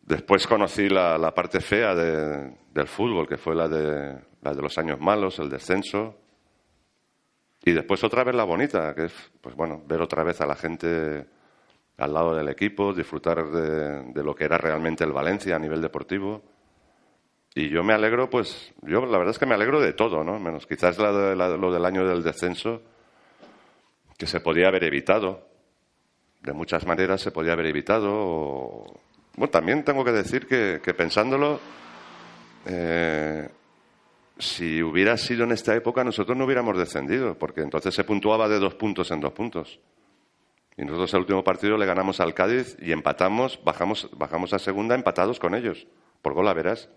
Después conocí la, la parte fea de- del fútbol, que fue la de, la de los años malos, el descenso. Y después otra vez la bonita, que es, pues bueno, ver otra vez a la gente al lado del equipo, disfrutar de, de lo que era realmente el Valencia a nivel deportivo. Y yo me alegro, pues, yo la verdad es que me alegro de todo, ¿no? Menos quizás la de- la- lo del año del descenso, que se podía haber evitado. De muchas maneras se podía haber evitado. o- Bueno, también tengo que decir que, que pensándolo, eh, si hubiera sido en esta época, nosotros no hubiéramos descendido, porque entonces se puntuaba de dos puntos en dos puntos. Y nosotros el último partido le ganamos al Cádiz y empatamos, bajamos, bajamos a segunda empatados con ellos, por gol a verás.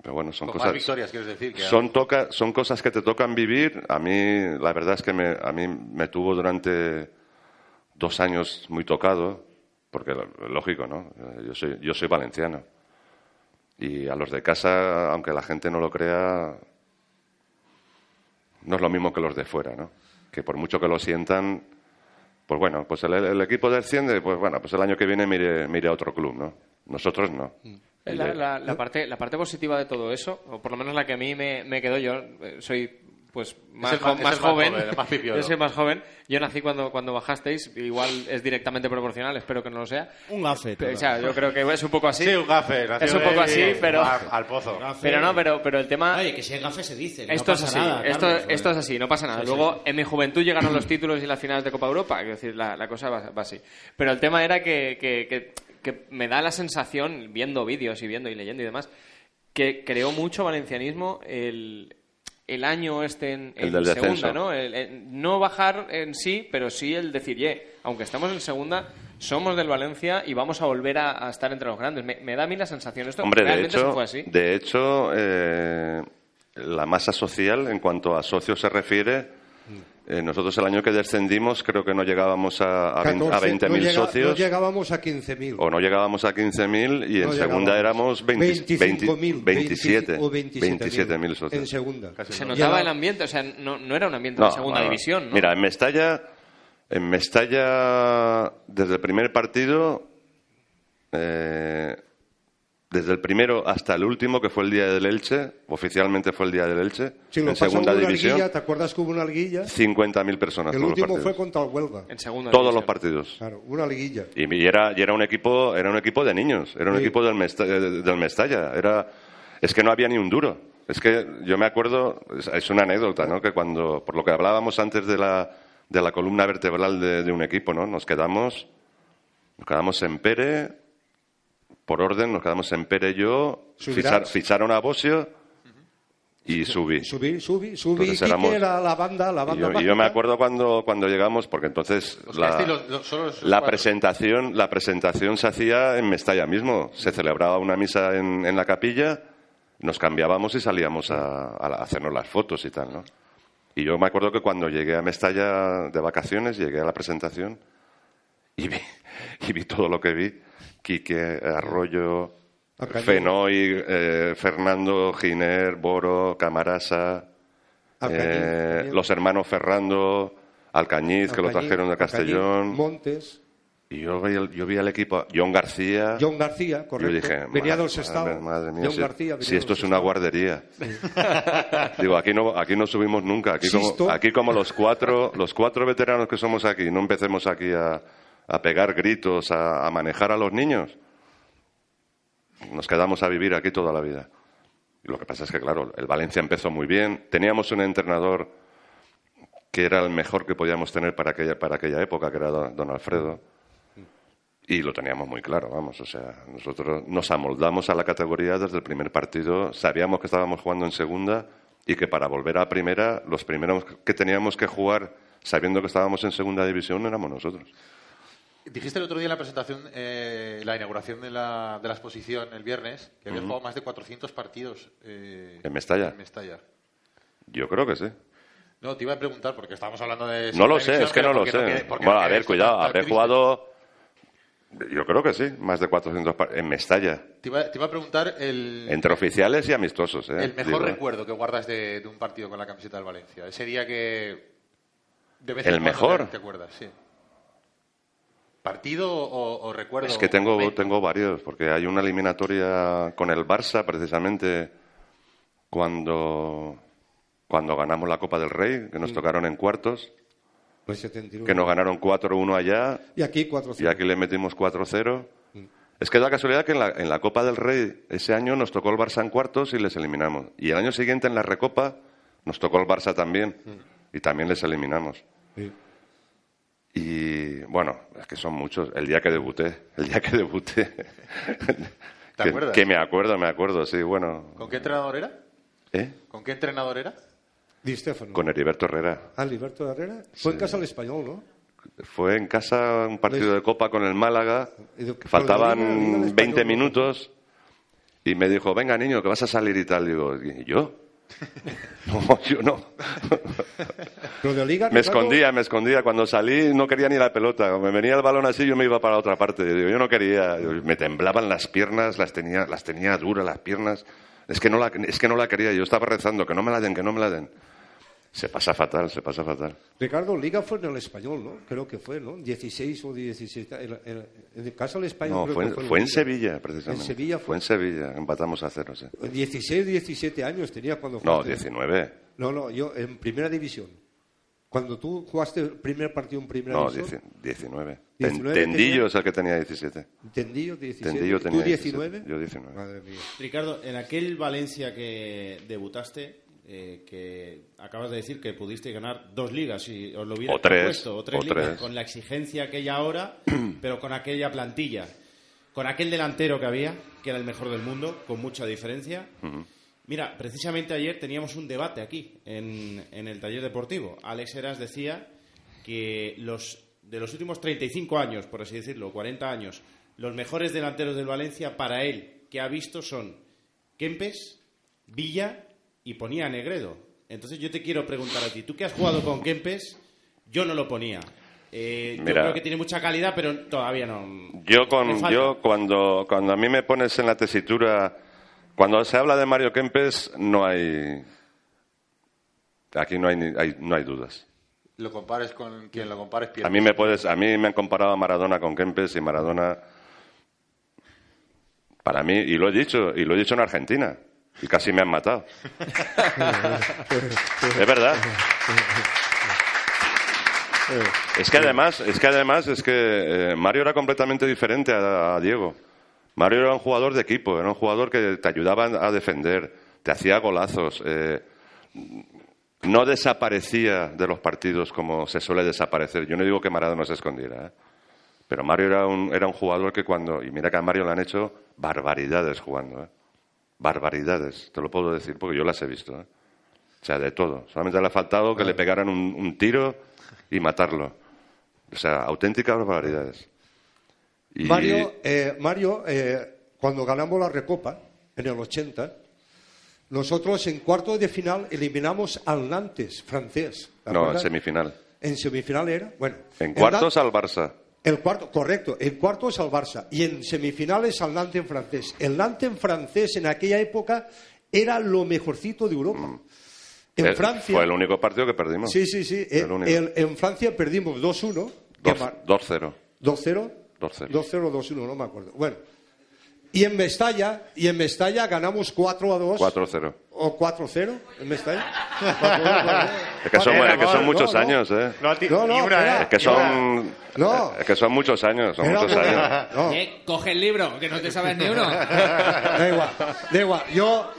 Pero bueno, son Con cosas. más victorias, quieres decir. Que Son, toca, son cosas que te tocan vivir. A mí, la verdad es que me, a mí me tuvo durante dos años muy tocado, porque lógico, ¿no? Yo soy, yo soy valenciano. Y a los de casa, aunque la gente no lo crea, no es lo mismo que los de fuera, ¿no? Que por mucho que lo sientan, pues bueno, pues el, el equipo desciende, pues bueno, pues el año que viene mire, mire a otro club, ¿no? Nosotros no. La, la- la parte, la parte positiva de todo eso, o por lo menos la que a mí me, me quedó, yo eh, soy pues más, jo- más- es joven, joven, más yo soy más joven, yo nací cuando, cuando bajasteis, igual es directamente proporcional, espero que no lo sea. Un gafe. O sea, yo creo que es un poco así. Sí, un gafe. Es un poco así, pero... va al pozo. Pero no, pero, pero el tema... Oye, que si hay gafe se dice. Esto no es así, nada, esto, Carlos, esto es así, no pasa nada. Sí, Luego, sí. en mi juventud llegaron los títulos y las finales de Copa Europa, es decir, la, la cosa va, va así. Pero el tema era que, que- que- que me da la sensación, viendo vídeos y viendo y leyendo y demás, que creó mucho valencianismo el, el año este en, El en del segunda. ¿no? El- el no bajar en sí, pero sí el decir, ye, aunque estamos en segunda, somos del Valencia y vamos a volver a, a estar entre los grandes. Me, me da a mí la sensación, esto Hombre, de realmente se hecho, fue así. de hecho eh, la masa social, en cuanto a socios se refiere, eh, nosotros el año que descendimos creo que no llegábamos a, a 20 a 14, 20.000 no llega- socios. No llegábamos a 15.000. o no llegábamos a 15.000 y en No segunda llegábamos. éramos 20 25.000, 27 o 27.000 27.000 socios. en segunda. Se Y notaba el ambiente, o sea, no, no era un ambiente No, de segunda no, no. división, ¿no? Mira, en Mestalla, en Mestalla, desde el primer partido, eh, desde el primero hasta el último, que fue el día del Elche, oficialmente fue el día del Elche, Sí, lo en segunda división, alguilla, ¿te acuerdas que hubo una liguilla? 50.000 personas El último fue contra el Huelga. En segunda Todos los partidos. Claro, una liguilla. Y, y era, y era un equipo, era un equipo de niños, era un Sí. equipo del, Mesta- eh, del Mestalla. Era, es que no había ni un duro. Es que yo me acuerdo, es, es una anécdota, ¿no? Que cuando, por lo que hablábamos antes de la, de la columna vertebral de, de un equipo, ¿no? Nos quedamos, nos quedamos en Pere, por orden, nos quedamos en Pere y yo, fichar- ficharon a Bosio y subí. Subí, subí, subí. Entonces éramos- era la banda, la Y banda yo, y yo me acuerdo cuando, cuando llegamos, porque entonces la, solo presentación, la presentación se hacía en Mestalla mismo. Se celebraba una misa en, en la capilla, nos cambiábamos y salíamos a, a hacernos las fotos y tal, ¿no? Y yo me acuerdo que cuando llegué a Mestalla de vacaciones, llegué a la presentación y vi, *laughs* y vi todo lo que vi. Quique, Arroyo, Alcañiz. Fenoy, eh, Fernando, Giner, Boro, Camarasa, Alcañiz, eh, los hermanos Ferrando, Alcañiz, que lo trajeron de Alcañiz, Castellón. Montes, Y yo vi, el, yo vi al equipo, John García. John García, y yo correcto. dije, venía del Sestao. Madre, mía, John si, García si esto es una guardería. *laughs* Digo, aquí no, aquí no subimos nunca. Aquí como, aquí como los cuatro, los cuatro veteranos que somos aquí, no empecemos aquí a, a pegar gritos, a, manejar a los niños. Nos quedamos a vivir aquí toda la vida. Y lo que pasa es que, claro, el Valencia empezó muy bien. Teníamos un entrenador que era el mejor que podíamos tener para aquella, para aquella época, que era don, don Alfredo. Y lo teníamos muy claro, vamos. O sea, nosotros nos amoldamos a la categoría desde el primer partido. Sabíamos que estábamos jugando en segunda y que para volver a primera, los primeros que teníamos que jugar sabiendo que estábamos en segunda división éramos nosotros. Dijiste el otro día en la presentación, eh, la inauguración de la, de la exposición el viernes, que habías Ujú. jugado más de 400 partidos eh, ¿En Mestalla? en Mestalla. Yo creo que sí. No, te iba a preguntar porque estábamos hablando de... No lo sé, es que no lo sé. bueno, no a ver, cuidado, habré triste. jugado. Yo creo que sí, más de 400 par- en Mestalla. Te iba, te iba a preguntar el, Entre oficiales y amistosos, ¿eh? el mejor Digo, recuerdo que guardas de, de un partido con la camiseta del Valencia. Ese día que... De vez ¿El en mejor? te- ¿Te acuerdas? Sí. ¿Partido o, o recuerdo? Es que tengo, tengo varios, porque hay una eliminatoria con el Barça, precisamente cuando, cuando ganamos la Copa del Rey, que nos Mm. tocaron en cuartos, Pues 71. que nos ganaron 4-1 allá, Y aquí 4 y aquí le metimos 4-0. Mm. Es que da casualidad que en la, en la Copa del Rey ese año nos tocó el Barça en cuartos y les eliminamos. Y el año siguiente en la Recopa nos tocó el Barça también y también les eliminamos. Sí. Y bueno, es que son muchos. El día que debuté, el día que debuté. *laughs* ¿Te *laughs* que, acuerdas? que me acuerdo, me acuerdo, sí, bueno. ¿Con qué entrenador era? ¿Eh? ¿Con qué entrenador era? Di Stefano. Con Heriberto Herrera. Ah, Liberto Herrera. Fue en casa del español, ¿no? Fue en casa un partido de Copa con el Málaga. La Liga- Liga Faltaban Español, 20 ¿no? minutos. Y me dijo, venga niño, que vas a salir y tal. Digo, ¿y yo? *laughs* No, yo no. De Me escondía, me escondía. Cuando salí no quería ni la pelota. Me venía el balón así, yo me iba para la otra parte. Yo no quería. Me temblaban las piernas, las tenía, las tenía duras las piernas. Es que no la, es que no la quería. Yo estaba rezando, que no me la den, que no me la den. Se pasa fatal, se pasa fatal. Ricardo, Liga fue en el español, ¿no? Creo que fue, ¿no? 16 o 17. En, en- en el caso del español. No, creo fue, que en- fue, fue en. Sevilla, precisamente. En Sevilla fue en Sevilla, empatamos a cero, sí. 16, 17 años tenía cuando No, fuiste. 19. No, no, yo en primera división. Cuando tú jugaste el primer partido en primera No, división. 19. 19 Tendillo tenía- es el que tenía 17. Tendillo, 17. Tendillo ¿Tú tenía 19? Yo 19. Madre mía. Ricardo, en aquel Valencia que debutaste, eh, que acabas de decir que pudiste ganar dos ligas y os lo hubiera O tres, puesto, o tres o ligas, tres. con la exigencia que hay ahora, *clears throat* pero con aquella plantilla, con aquel delantero que había, que era el mejor del mundo, con mucha diferencia. Mira, precisamente ayer teníamos un debate aquí, en, en el taller deportivo. Alex Heras decía que los de los últimos 35 años, por así decirlo, 40 años, los mejores delanteros del Valencia para él que ha visto son Kempes, Villa y ponía a Negredo. Entonces yo te quiero preguntar a ti, tú que has jugado con Kempes, yo no lo ponía. Eh, yo creo que tiene mucha calidad, pero todavía no. Yo, con, yo cuando, cuando a mí me pones en la tesitura, cuando se habla de Mario Kempes, no hay. Aquí no hay, ni- hay- no hay dudas. Lo compares con quien lo compares A mí me puedes, a mí me han comparado a Maradona con Kempes y Maradona, para mí, y lo he dicho, y lo he dicho en Argentina, y casi me han matado. es verdad. Es que además, es que además, es que eh, Mario era completamente diferente a, Diego. Mario era un jugador de equipo, era un jugador que te ayudaba a defender, te hacía golazos, eh, no desaparecía de los partidos como se suele desaparecer. Yo no digo que Maradona se escondiera, ¿eh? pero Mario era un, era un jugador que cuando, y mira que a Mario le han hecho barbaridades jugando, ¿eh? Barbaridades, te lo puedo decir porque yo las he visto. ¿eh? O sea, de todo. Solamente le ha faltado que le pegaran un, un tiro y matarlo. O sea, auténticas barbaridades. Y- Mario, eh, Mario eh, cuando ganamos la Recopa, en el 80, nosotros en cuarto de final eliminamos al Nantes, francés. ¿te No, en semifinal. En semifinal era, bueno. En cuartos al Barça. El cuarto, correcto, en cuartos al Barça y en semifinales al Nantes en francés. El Nantes en francés en aquella época era lo mejorcito de Europa. En Eh, Francia. Fue el único partido que perdimos. Sí, sí, sí. El En, único. en- Francia perdimos 2-1. que Dos- mar- 2-0. 2-0. 2-0. 2-0 2-1, no me acuerdo. Bueno. Y en Mestalla, y en Mestalla ganamos 4 a 2 4-0. O 4-0 en Mestalla. Es que son, es que son muchos no, años, ¿eh? No, ti- No. ¿eh? Es que son. No. Es que son muchos años, son Era muchos años. No. Eh, coge el libro, que no te sabes ni uno. *laughs* Da igual, da igual. Yo,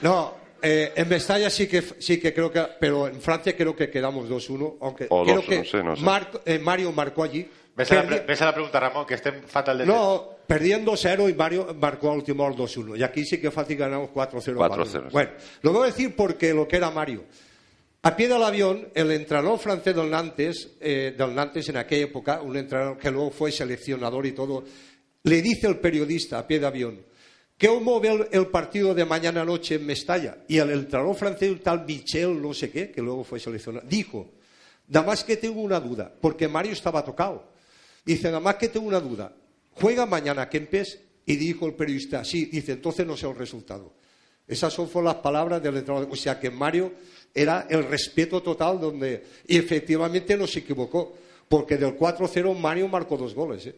no, eh, en Mestalla sí que, sí que creo que, pero en Francia creo que quedamos 2-1, aunque O creo 2, que no sé, no sé. Marco- eh, Mario marcó allí. ¿Ves a, la, ves a la pregunta, Ramón, que esté fatal de No, perdiendo 0 y Mario marcó al último hora 2-1. Y aquí sí que fácil ganamos 4-0. 4-0, sí. Bueno, lo voy a decir porque lo que era Mario. A pie del avión, el entrenador francés del Nantes, eh, del Nantes en aquella época, un entrenador que luego fue seleccionador y todo, le dice el periodista a pie de avión, ¿cómo ve el, el partido de mañana noche en Mestalla? Y el entrenador francés, un tal Michel, no sé qué, que luego fue seleccionador, dijo, nada más que tengo una duda, porque Mario estaba tocado. Dice, nada más que tengo una duda. ¿Juega mañana Kempes? Y dijo el periodista, sí. Dice, entonces no sé el resultado. Esas son fueron las palabras del entrenador. O sea que Mario era el respeto total donde... Y efectivamente no se equivocó. Porque del 4-0 Mario marcó dos goles. ¿eh?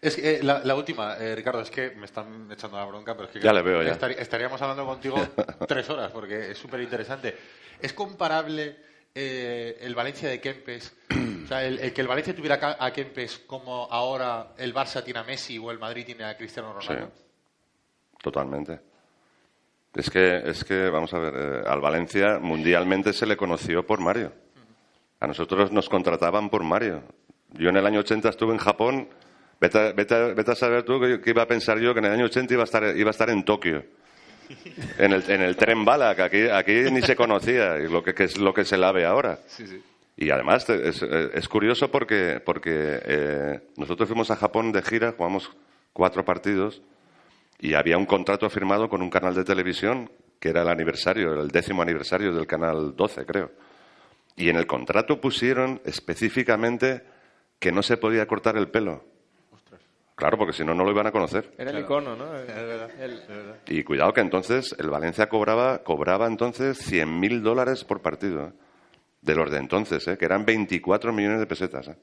Es que, eh, la, la última, eh, Ricardo, es que me están echando la bronca, pero es que Ya le veo, ya. estaríamos hablando contigo *laughs* tres horas, porque es súper interesante. ¿Es comparable eh, el Valencia de Kempes, o sea, el, el que el Valencia tuviera a Kempes como ahora el Barça tiene a Messi o el Madrid tiene a Cristiano Sí, Ronaldo? totalmente. Es que, es que vamos a ver, eh, al Valencia mundialmente se le conoció por Mario. A nosotros nos contrataban por Mario. Yo en el año 80 estuve en Japón. Vete, a- vete vete a saber tú que, que iba a pensar yo que en el año 80 iba a estar, iba a estar en Tokio. En el, en el tren bala, que aquí, aquí ni se conocía, y lo que, que es lo que se la ve ahora. Y además es, eh, es curioso porque, porque eh, nosotros fuimos a Japón de gira, jugamos cuatro partidos y había un contrato firmado con un canal de televisión que era el aniversario, el décimo aniversario del canal 12, creo. Y en el contrato pusieron específicamente que no se podía cortar el pelo. Claro, porque si no, no lo iban a conocer. Era el icono, ¿no? El- Y cuidado que entonces el Valencia cobraba, cobraba entonces 100.000 dólares por partido. ¿eh? de los de entonces, ¿eh? que eran 24 millones de pesetas. ¿eh?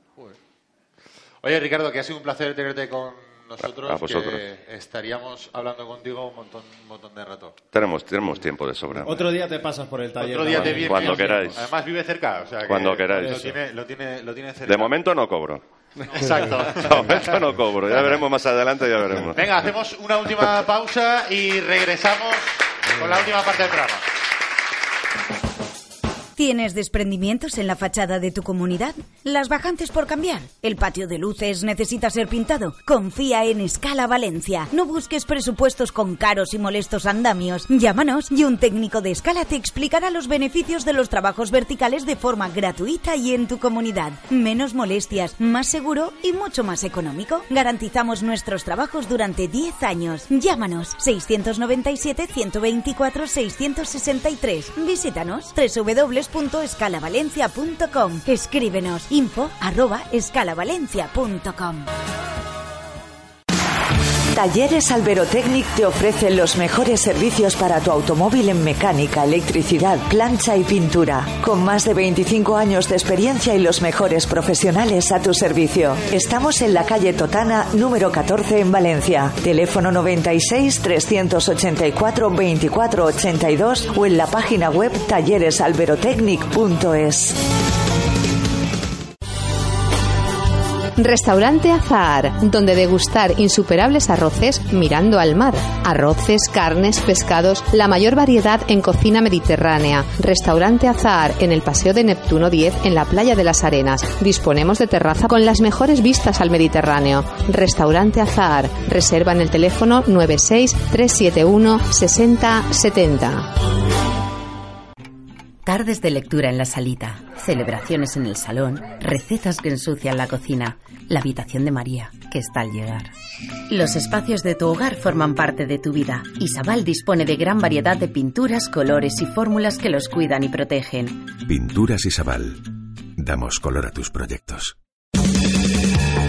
Oye, Ricardo, que ha sido un placer tenerte con nosotros. A vosotros. que estaríamos hablando contigo un montón, un montón de rato. Tenemos, tenemos tiempo de sobra. Otro día te pasas por el taller. Otro día te vienes. Cuando queráis. Además vive cerca, o sea que Cuando queráis. Lo tiene, lo tiene, lo tiene cerca. De momento no cobro. *laughs* Exacto. De momento no cobro. Ya veremos más adelante, ya veremos. Venga, hacemos una última pausa y regresamos con la última parte del programa. ¿Tienes desprendimientos en la fachada de tu comunidad? ¿Las bajantes por cambiar? ¿El patio de luces necesita ser pintado? Confía en Escala Valencia. No busques presupuestos con caros y molestos andamios. Llámanos y un técnico de Escala te explicará los beneficios de los trabajos verticales de forma gratuita y en tu comunidad. Menos molestias, más seguro y mucho más económico. Garantizamos nuestros trabajos durante 10 años. Llámanos 697 124 663. Visítanos www.escalavalencia.com. Escríbenos info arroba escalavalencia.com. Talleres Alberotecnic te ofrece los mejores servicios para tu automóvil en mecánica, electricidad, plancha y pintura. Con más de 25 años de experiencia y los mejores profesionales a tu servicio. Estamos en la calle Totana, número 14 en Valencia. Teléfono 96 384 24 82 o en la página web talleresalberotecnic.es. Restaurante Azahar, donde degustar insuperables arroces mirando al mar. Arroces, carnes, pescados, la mayor variedad en cocina mediterránea. Restaurante Azahar en el Paseo de Neptuno 10 en la Playa de las Arenas. Disponemos de terraza con las mejores vistas al Mediterráneo. Restaurante Azahar. Reserva en el teléfono 96 371 6070. Tardes de lectura en la salita, celebraciones en el salón, recetas que ensucian la cocina, la habitación de María, que está al llegar. Los espacios de tu hogar forman parte de tu vida y Sabal dispone de gran variedad de pinturas, colores y fórmulas que los cuidan y protegen. Pinturas Isabal. Damos color a tus proyectos.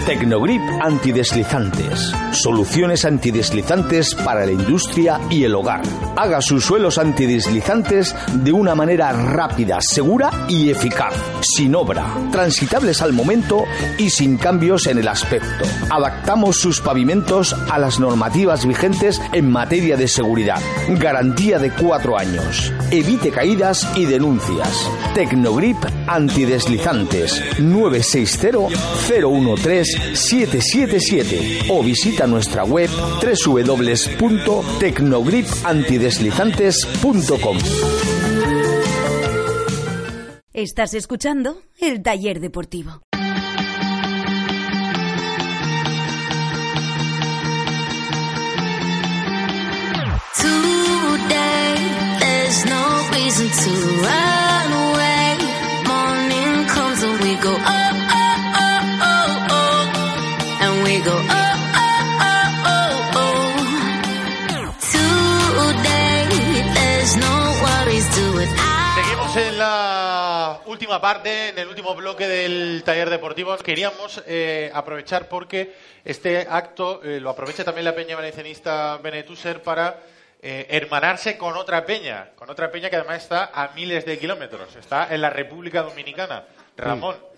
Tecnogrip antideslizantes. Soluciones antideslizantes para la industria y el hogar. Haga sus suelos antideslizantes de una manera rápida, segura y eficaz. Sin obra, transitables al momento y sin cambios en el aspecto. Adaptamos sus pavimentos a las normativas vigentes en materia de seguridad. Garantía de cuatro años. Evite caídas y denuncias. Tecnogrip antideslizantes 960 013 777 o visita nuestra web www.tecnogripantideslizantes.com. Estás escuchando el taller deportivo. Today, there's no reason to run última parte, en el último bloque del taller deportivo. Queríamos eh, aprovechar porque este acto eh, lo aprovecha también la peña valencianista Benetuser para eh, hermanarse con otra peña, con otra peña que además está a miles de kilómetros, está en la República Dominicana. Ramón, Uy,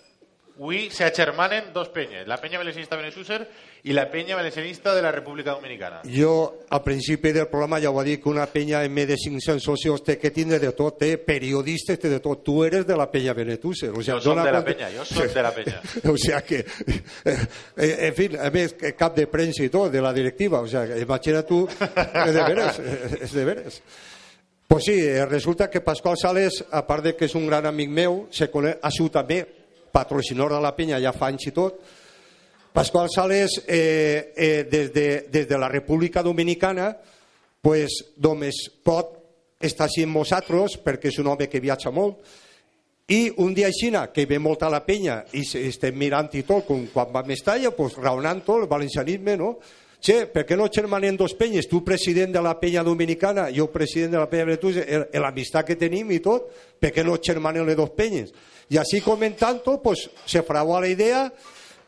se achermanen dos peñas, la peña valencianista Benetuser y la peña valencianista de la República Dominicana. Jo, al principi del programa ja ho va dir que una penya amb més de 500 socios té que tindre de tot, té periodistes, té de tot. Tu eres de la penya Benetuser. O sea, Yo soy de la compte- peña, yo soy de la peña. *laughs* o sea que, eh, en fin, a més, que cap de premsa i tot, de la directiva. O sea, imagina tu, és de veres, eh, és de veres. Pues sí, eh, resulta que Pascual Sales, a part de que és un gran amic meu, se coneix, ha sigut també patrocinador de la penya ja fa anys i tot. Pascual Sales, eh, eh, des, de, des de la República Dominicana, pues, només pot estar així amb nosaltres, perquè és un home que viatja molt, i un dia així, que ve molt a la penya i estem mirant i tot, com quan va a Mestalla, pues, raonant tot, el valencianisme, no? Che, per què no germanem dos penyes? Tu president de la penya dominicana, jo president de la penya Bretus, l'amistat que tenim i tot, per què no germanem les dos penyes? I així comentant tot, pues, se fraua la idea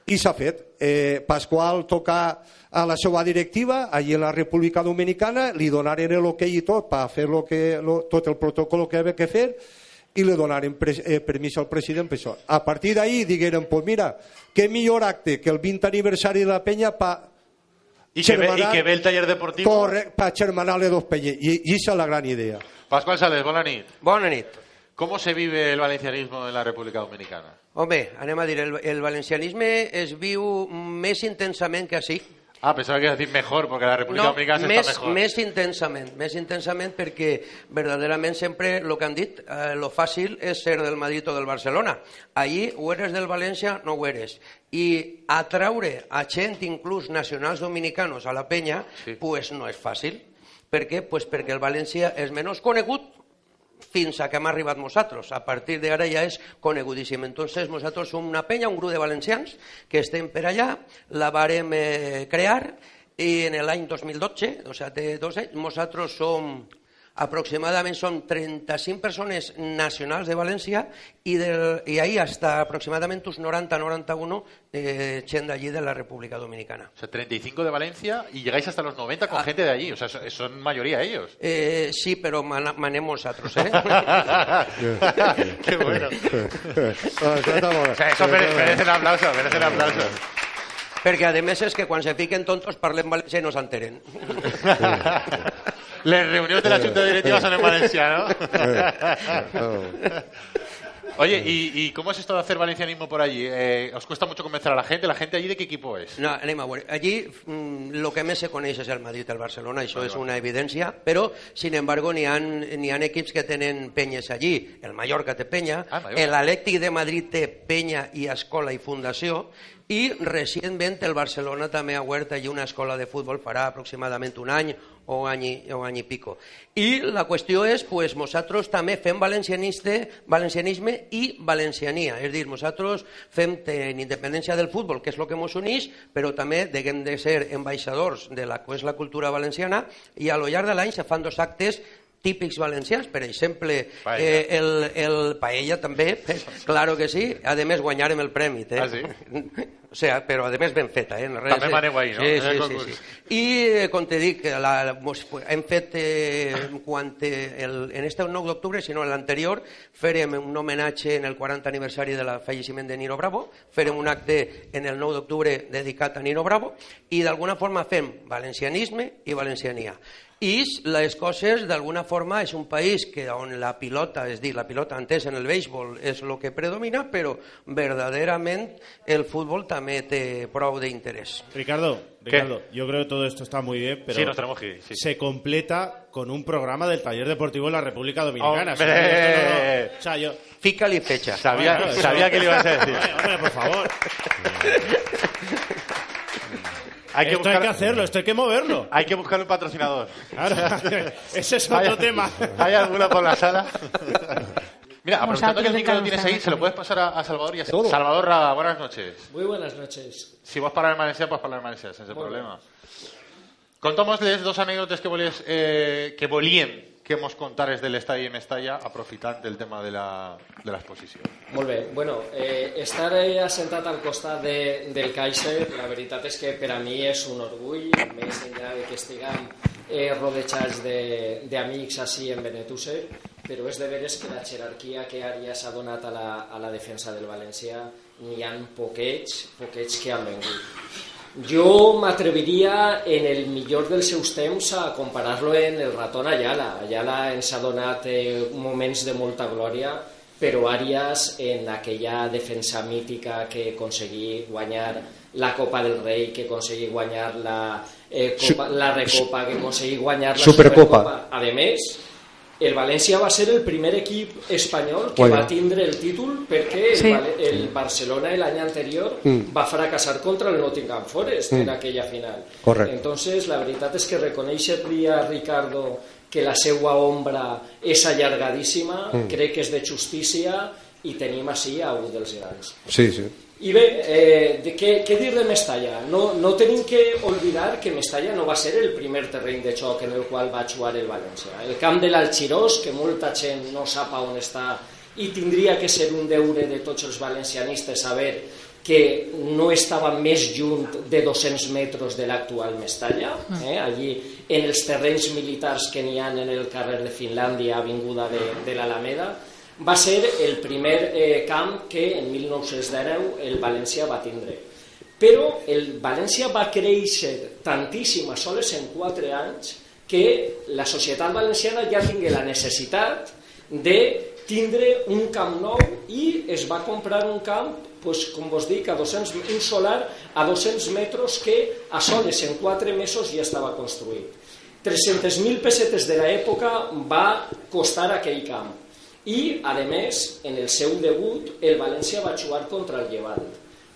i s'ha fet. Eh, Pasqual toca a la seva directiva, allí en la República Dominicana, li donaren el ok i tot per fer lo que, lo, tot el protocolo que havia que fer, i li donaren pre eh, permís al president per això. A partir d'ahir digueren, pues mira, què millor acte que el 20 aniversari de la penya pa Y que, ve, y que ve el taller deportivo. Corre, pa xermanar-li dos penyes. I, I això és la gran idea. Pascual Sales, bona nit. Bona nit. ¿Cómo se vive el valencianismo en la República Dominicana? Home, anem a dir, el, el valencianisme es viu més intensament que així. Ah, pensaba que iba a decir mejor, porque la República No, Dominicana més, está mejor. més intensament, més intensament perquè verdaderament sempre el que han dit, eh, lo fàcil és ser del Madrid o del Barcelona. Allí o eres del València no ho eres. I atraure a gent, inclús nacionals dominicanos, a la penya, pues no és fàcil. Per què? Pues perquè el València és menys conegut fins a que hem arribat nosaltres. A partir d'ara ja és conegudíssim. Entonces, nosaltres som una penya, un grup de valencians que estem per allà, la varem eh, crear i en l'any 2012, o sigui, té dos anys, nosaltres som aproximadament som 35 persones nacionals de València i, del, i ahí hasta aproximadament uns 90-91 eh, gent d'allí de la República Dominicana. O sea, 35 de Valencia y llegáis hasta los 90 con gente de allí. O sea, son- mayoría ellos. Eh, sí, però man manem nosaltres, eh? *laughs* *laughs* Qué bueno. o sea, eso mere- merece un aplauso, merece un aplauso. Perquè a més és que quan se fiquen tontos parlem valencià i no s'enteren. Les reuniones de la Junta Directiva son en valenciano. Oye, ¿y, y cómo es esto de hacer valencianismo por allí? Eh, ¿Os cuesta mucho convencer a la gente? ¿La gente allí de qué equipo es? No, anem a veure. Allí mm, lo que més se coneix és el Madrid i el Barcelona, això és una evidència, però, sin embargo, n'hi ha, n'hi ha equips que tenen penyes allí. El Mallorca té penya, Mallorca. l'Atlètic de Madrid té penya i escola i fundació, i recentment el Barcelona també ha obert allí una escola de futbol, farà aproximadament un any o any, i- o any i pico. I la qüestió és, pues, nosaltres també fem valencianiste, valencianisme i valenciania. És dir, nosaltres fem en independència del futbol, que és el que ens uneix, però també deguem de ser ambaixadors de la que és la cultura valenciana i a lo llarg de l'any se fan dos actes típics valencians, per exemple, Paella. eh, el, el paella també, eh, claro que sí, a més guanyarem el premi, eh? Ah, sí? *laughs* O sea, però a més ben feta, eh? Res, També maneu ahí, no? Sí, sí, sí, sí. I, eh, com te dic, la, mos, hem fet, eh, quan eh, el, en este 9 d'octubre, sinó en l'anterior, farem un homenatge en el 40 aniversari del falleciment de Nino Bravo, farem un acte en el 9 d'octubre dedicat a Nino Bravo, i d'alguna forma fem valencianisme i valenciania. I les coses, d'alguna forma, és un país que on la pilota, és dir, la pilota entès en el béisbol és el que predomina, però verdaderament el futbol també té prou d'interès. Ricardo, Ricardo, yo creo que todo esto está muy bien, pero Sí, nos tenemos que ir, sí. se completa con un programa del taller deportivo en la República Dominicana. ¡Hombre! O sea, esto no- no- o sea, yo... Fícale fecha. Sabía, Bueno, sabía que le ibas a decir. Hombre, hombre, por favor. *laughs* Hay que esto hay que hacerlo, esto hay que moverlo. Hay que buscar un patrocinador. Claro, *laughs* ese es otro ¿Hay- tema. ¿Hay alguna por la sala? Mira, aprovechando que el micro lo tienes ahí, se lo puedes pasar a, a Salvador y a Salvador Rada, buenas noches. Muy buenas noches. Si vos parlar en valencià, pues en valencià, sense Molt bé. problema. Contamos-les dos anècdotes que volies, eh, que que mos contares de l'estall i Mestalla, aprofitant del tema de la- de l'exposició. Molt bé. Bueno, eh, estar assentat al costat de, del Kaiser, la veritat és que per a mi és un orgull, més enllà de que estiguem eh, rodejats de- d'amics així en Benetússer, però és de veres que la jerarquia que ara s'ha donat a la, a la defensa del València n'hi han poquets, poquets que han vengut. Jo m'atreviria en el millor dels seus temps a comparar-lo en el Ratón Ayala. Ayala ens ha donat eh, moments de molta glòria, però Arias en aquella defensa mítica que aconseguí guanyar la Copa del Rei, que aconseguí guanyar la, eh, Copa, la Recopa, que aconseguí guanyar la Supercopa. Supercopa. A més, el València va ser el primer equip espanyol que Bueno. va tindre el títol perquè el, Sí. Vale- el Barcelona l'any anterior Mm. va fracassar contra el Nottingham Forest Mm. en aquella final. Correcte. Entonces, la veritat és que reconèixer-li a Ricardo que la seua ombra és allargadíssima, Mm. crec que és de justícia i tenim així a un dels grans. Sí, sí. I bé, eh, de què, què dir de Mestalla? No, no tenim que oblidar que Mestalla no va ser el primer terreny de xoc en el qual va jugar el València. El camp de l'Alxirós, que molta gent no sap on està i tindria que ser un deure de tots els valencianistes saber que no estava més junt de 200 metres de l'actual Mestalla, eh? allí en els terrenys militars que n'hi ha en el carrer de Finlàndia, avinguda de, de l'Alameda, va ser el primer eh, camp que en 1919 el València va tindre. Però el València va créixer tantíssim a soles en 4 anys que la societat valenciana ja tingué la necessitat de tindre un camp nou i es va comprar un camp pues, com vos dic, a 200, un solar a 200 metres que a soles en 4 mesos ja estava construït. 300.000 pessetes de l'època va costar aquell camp. I, a més, en el seu debut, el València va jugar contra el Llevant.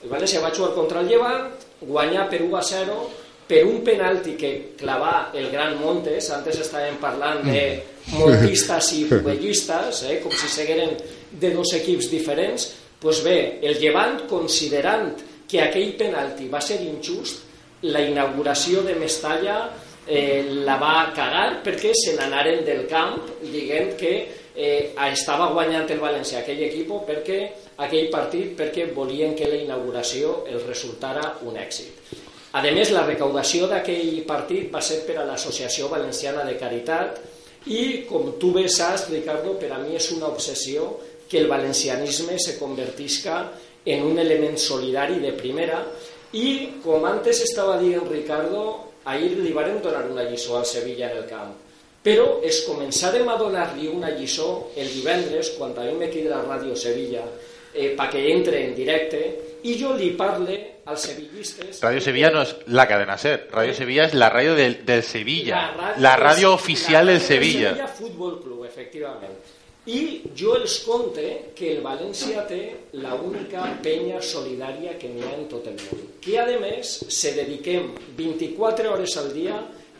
El València va jugar contra el Llevant, guanyar per 1 a 0, per un penalti que clavà el Gran Montes, antes estàvem parlant de montistes i *laughs* puellistes, eh, com si segueren de dos equips diferents, pues bé, el Llevant, considerant que aquell penalti va ser injust, la inauguració de Mestalla eh, la va cagar perquè se n'anaren del camp dient que eh, estava guanyant el València aquell equip perquè aquell partit perquè volien que la inauguració el resultara un èxit. A més, la recaudació d'aquell partit va ser per a l'Associació Valenciana de Caritat i, com tu bé saps, Ricardo, per a mi és una obsessió que el valencianisme se convertisca en un element solidari de primera i, com antes estava dient Ricardo, ahir li varen donar una lliçó al Sevilla en el camp però es començarem a donar-li una lliçó el divendres quan a mi me la Ràdio Sevilla eh, perquè entre en directe i jo li parle als sevillistes Radio Sevilla no es la cadena SER. Radio Sevilla es la radio del, del Sevilla. radio La radio del- oficial la del ràdio Sevilla. Sevilla Futbol Club, efectivament. I jo els conte que el València té la única penya solidària que n'hi ha en tot el món. Que a més se dediquem 24 hores al dia,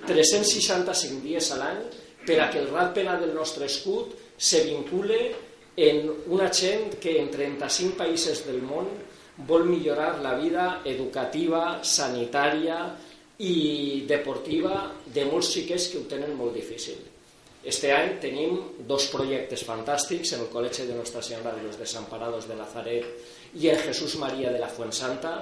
365 dies a l'any, per a que el rat penal del nostre escut se vincule en una gent que en 35 països del món vol millorar la vida educativa, sanitària i deportiva de molts xiquets que ho tenen molt difícil. Este any tenim dos projectes fantàstics en el Col·legi de Nostra Senyora de los Desamparados de Nazaret i en Jesús Maria de la Fuensanta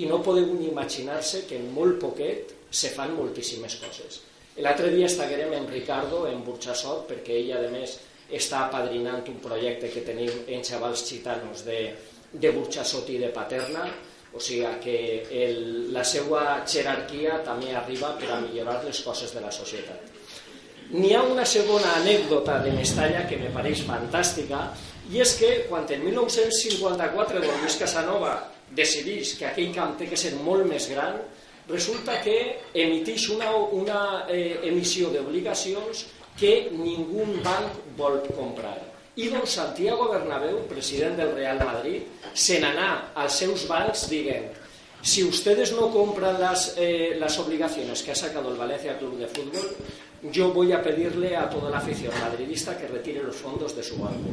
i no podeu ni imaginar-se que en molt poquet se fan moltíssimes coses. L'altre dia estiguerem amb Ricardo en Burxassot perquè ell a més està apadrinant un projecte que tenim en xavals gitanos de, de Burxassot i de Paterna o sigui que el, la seva jerarquia també arriba per a millorar les coses de la societat. N'hi ha una segona anècdota de Mestalla que me pareix fantàstica i és que quan en 1954 don Luis Casanova decideix que aquell camp té que ser molt més gran resulta que emiteix una, una eh, emissió d'obligacions que ningú banc vol comprar. I don Santiago Bernabéu, president del Real Madrid, se n'anà als seus bancs dient si ustedes no compran las, eh, las obligaciones que ha sacado el Valencia Club de Fútbol, yo voy a pedirle a toda la afición madridista que retire los fondos de su banco.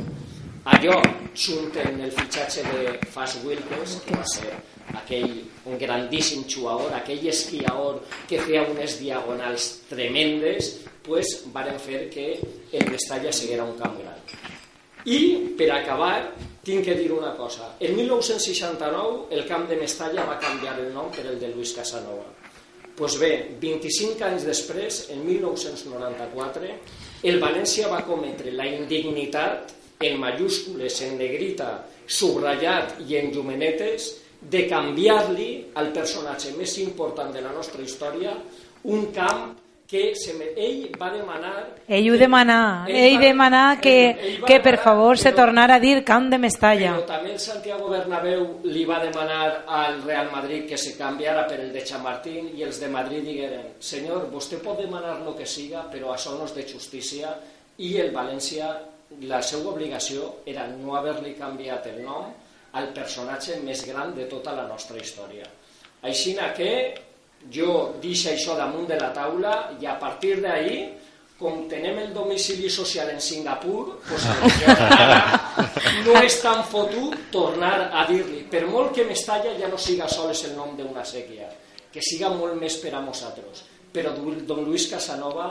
Allò surten el fitxatge de Fas Wilkes, que va ser aquell un grandíssim jugador, aquell esquiador que feia unes diagonals tremendes, pues varen fer que el Mestalla seguera un camp gran. I, per acabar, tinc que dir una cosa. En 1969 el camp de Mestalla va canviar el nom per el de Luis Casanova. Pues bé, 25 anys després, en 1994, el València va cometre la indignitat en mayúscules, en negrita, subratllat i en llumenetes, de canviar-li al personatge més important de la nostra història un camp que se me... ell va demanar Ell ho demanà, Ell ell va- demanà que, ell va que per favor se però- tornara a dir camp de Mestalla. Però també el Santiago Bernabéu li va demanar al Real Madrid que se canviara per el de Chamartín i els de Madrid digueren senyor, vostè pot demanar lo que siga, però això no és de justícia i el València, la seva obligació era no haver-li canviat el nom al personatge més gran de tota la nostra història. Així que jo deixo això damunt de la taula i a partir d'ahir com tenem el domicili social en Singapur, pues, *laughs* no és tan fotut tornar a dir-li, per molt que Mestalla ja no siga sols el nom d'una sèquia, que siga molt més per a nosaltres. Però don Luis Casanova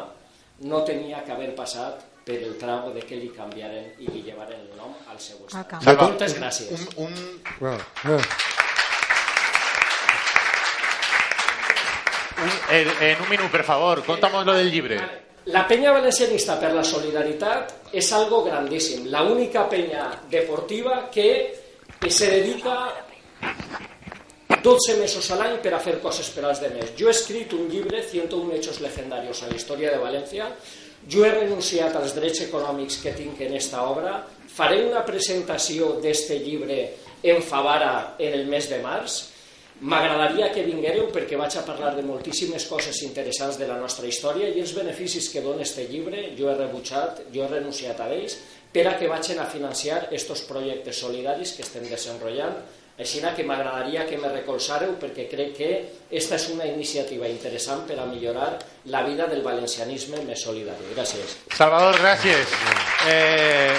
no tenia que haver passat per el trago de que li canviaren i li llevaren el nom al seu estat. Salva, Moltes gràcies. Un, un, un- en, en un minut, per favor, contamos lo del llibre. la penya valencianista per la solidaritat és algo grandíssim. La única penya deportiva que, que se dedica 12 mesos a l'any per a fer coses per als demés. Jo he escrit un llibre, 101 hechos legendarios a la història de València, jo he renunciat als drets econòmics que tinc en esta obra, faré una presentació d'este llibre en Favara en el mes de març, M'agradaria que vinguéreu perquè vaig a parlar de moltíssimes coses interessants de la nostra història i els beneficis que dona este llibre. Jo he rebutjat, jo he renunciat a ells per a que vagin a financiar estos projectes solidaris que estem desenrotllant així que m'agradaria que me recolzareu perquè crec que esta és una iniciativa interessant per a millorar la vida del valencianisme més solidari. Gràcies. Salvador, gràcies. Eh...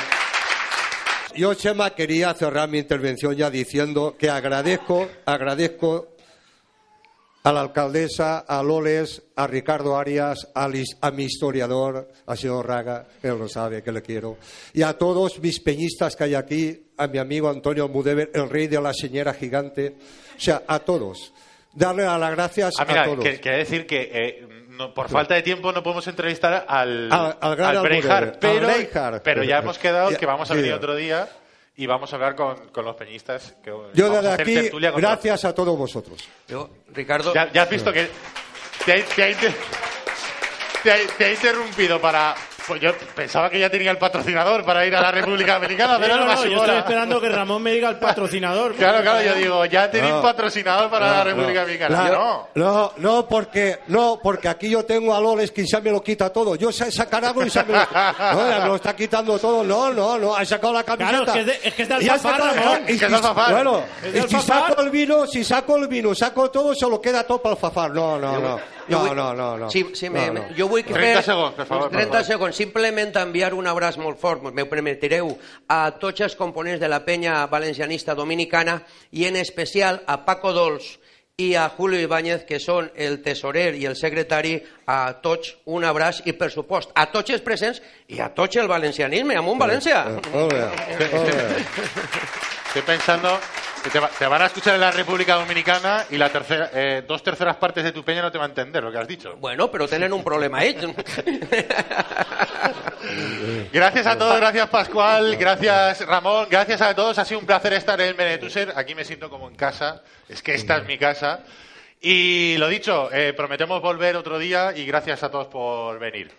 Yo, Chema, quería cerrar mi intervención ya diciendo que agradezco, agradezco a la alcaldesa, a Loles, a Ricardo Arias, a, a mi historiador, a señor Raga, él lo sabe que le quiero, y a todos mis peñistas que hay aquí, a mi amigo Antonio Mudever, el rey de la señora gigante, o sea, a todos. Darle las gracias Ah, mira, a todos. que- quería decir que eh, no- por falta de tiempo no podemos entrevistar al, Al- al gran Braveheart, Almudena, pero, al pero ya hemos quedado que vamos a venir otro día y vamos a hablar con, con los peñistas. Que Yo desde aquí, gracias a todos vosotros. Yo, Ricardo. Ya, ya has visto que te ha, te ha inter- te ha- te ha interrumpido para. Pues yo pensaba que ya tenía el patrocinador para ir a la República *laughs* Dominicana, pero no, no, no, yo estoy esperando que Ramón me diga el patrocinador. Claro, claro, yo digo, ya tenéis No. un patrocinador para la República Dominicana. No. no, no, porque, no, porque aquí yo tengo a Loles que ya me lo quita todo. Yo sé sacar algo y ya me lo, *laughs* no, ya me lo está quitando todo. No, no, no, ha sacado la camiseta. Claro, es que es de- es que es de Alfafar, sacado- Ramón. y Es que es Alfafar. Bueno, Es de y si Alfafar. saco el vino, si saco el vino, saco todo, se lo queda todo para el Fafar. No, no, no. No, no, no, no. Sí, sí, me, No, me- no. jo vull 30 fer segons, per favor, per 30 favor. Simplement enviar un abraç molt fort, me ho permetireu, a tots els components de la penya valencianista dominicana i en especial a Paco Dols i a Julio Ibáñez, que són el tesorer i el secretari, a tots un abraç i, per supost, a tots els presents i a tots el valencianisme, amunt València! Estoy pensando que te, va- te van a escuchar en la República Dominicana y la tercera, eh, dos terceras partes de tu peña no te va a entender lo que has dicho. Bueno, però tenen un problema ells. *laughs* Gracias a todos, gracias Pascual, gracias Ramón, gracias a todos. Ha sido un placer estar en Benetuser. Aquí me siento como en casa. Es que esta es mi casa. Y lo dicho, eh, prometemos volver otro día y gracias a todos por venir.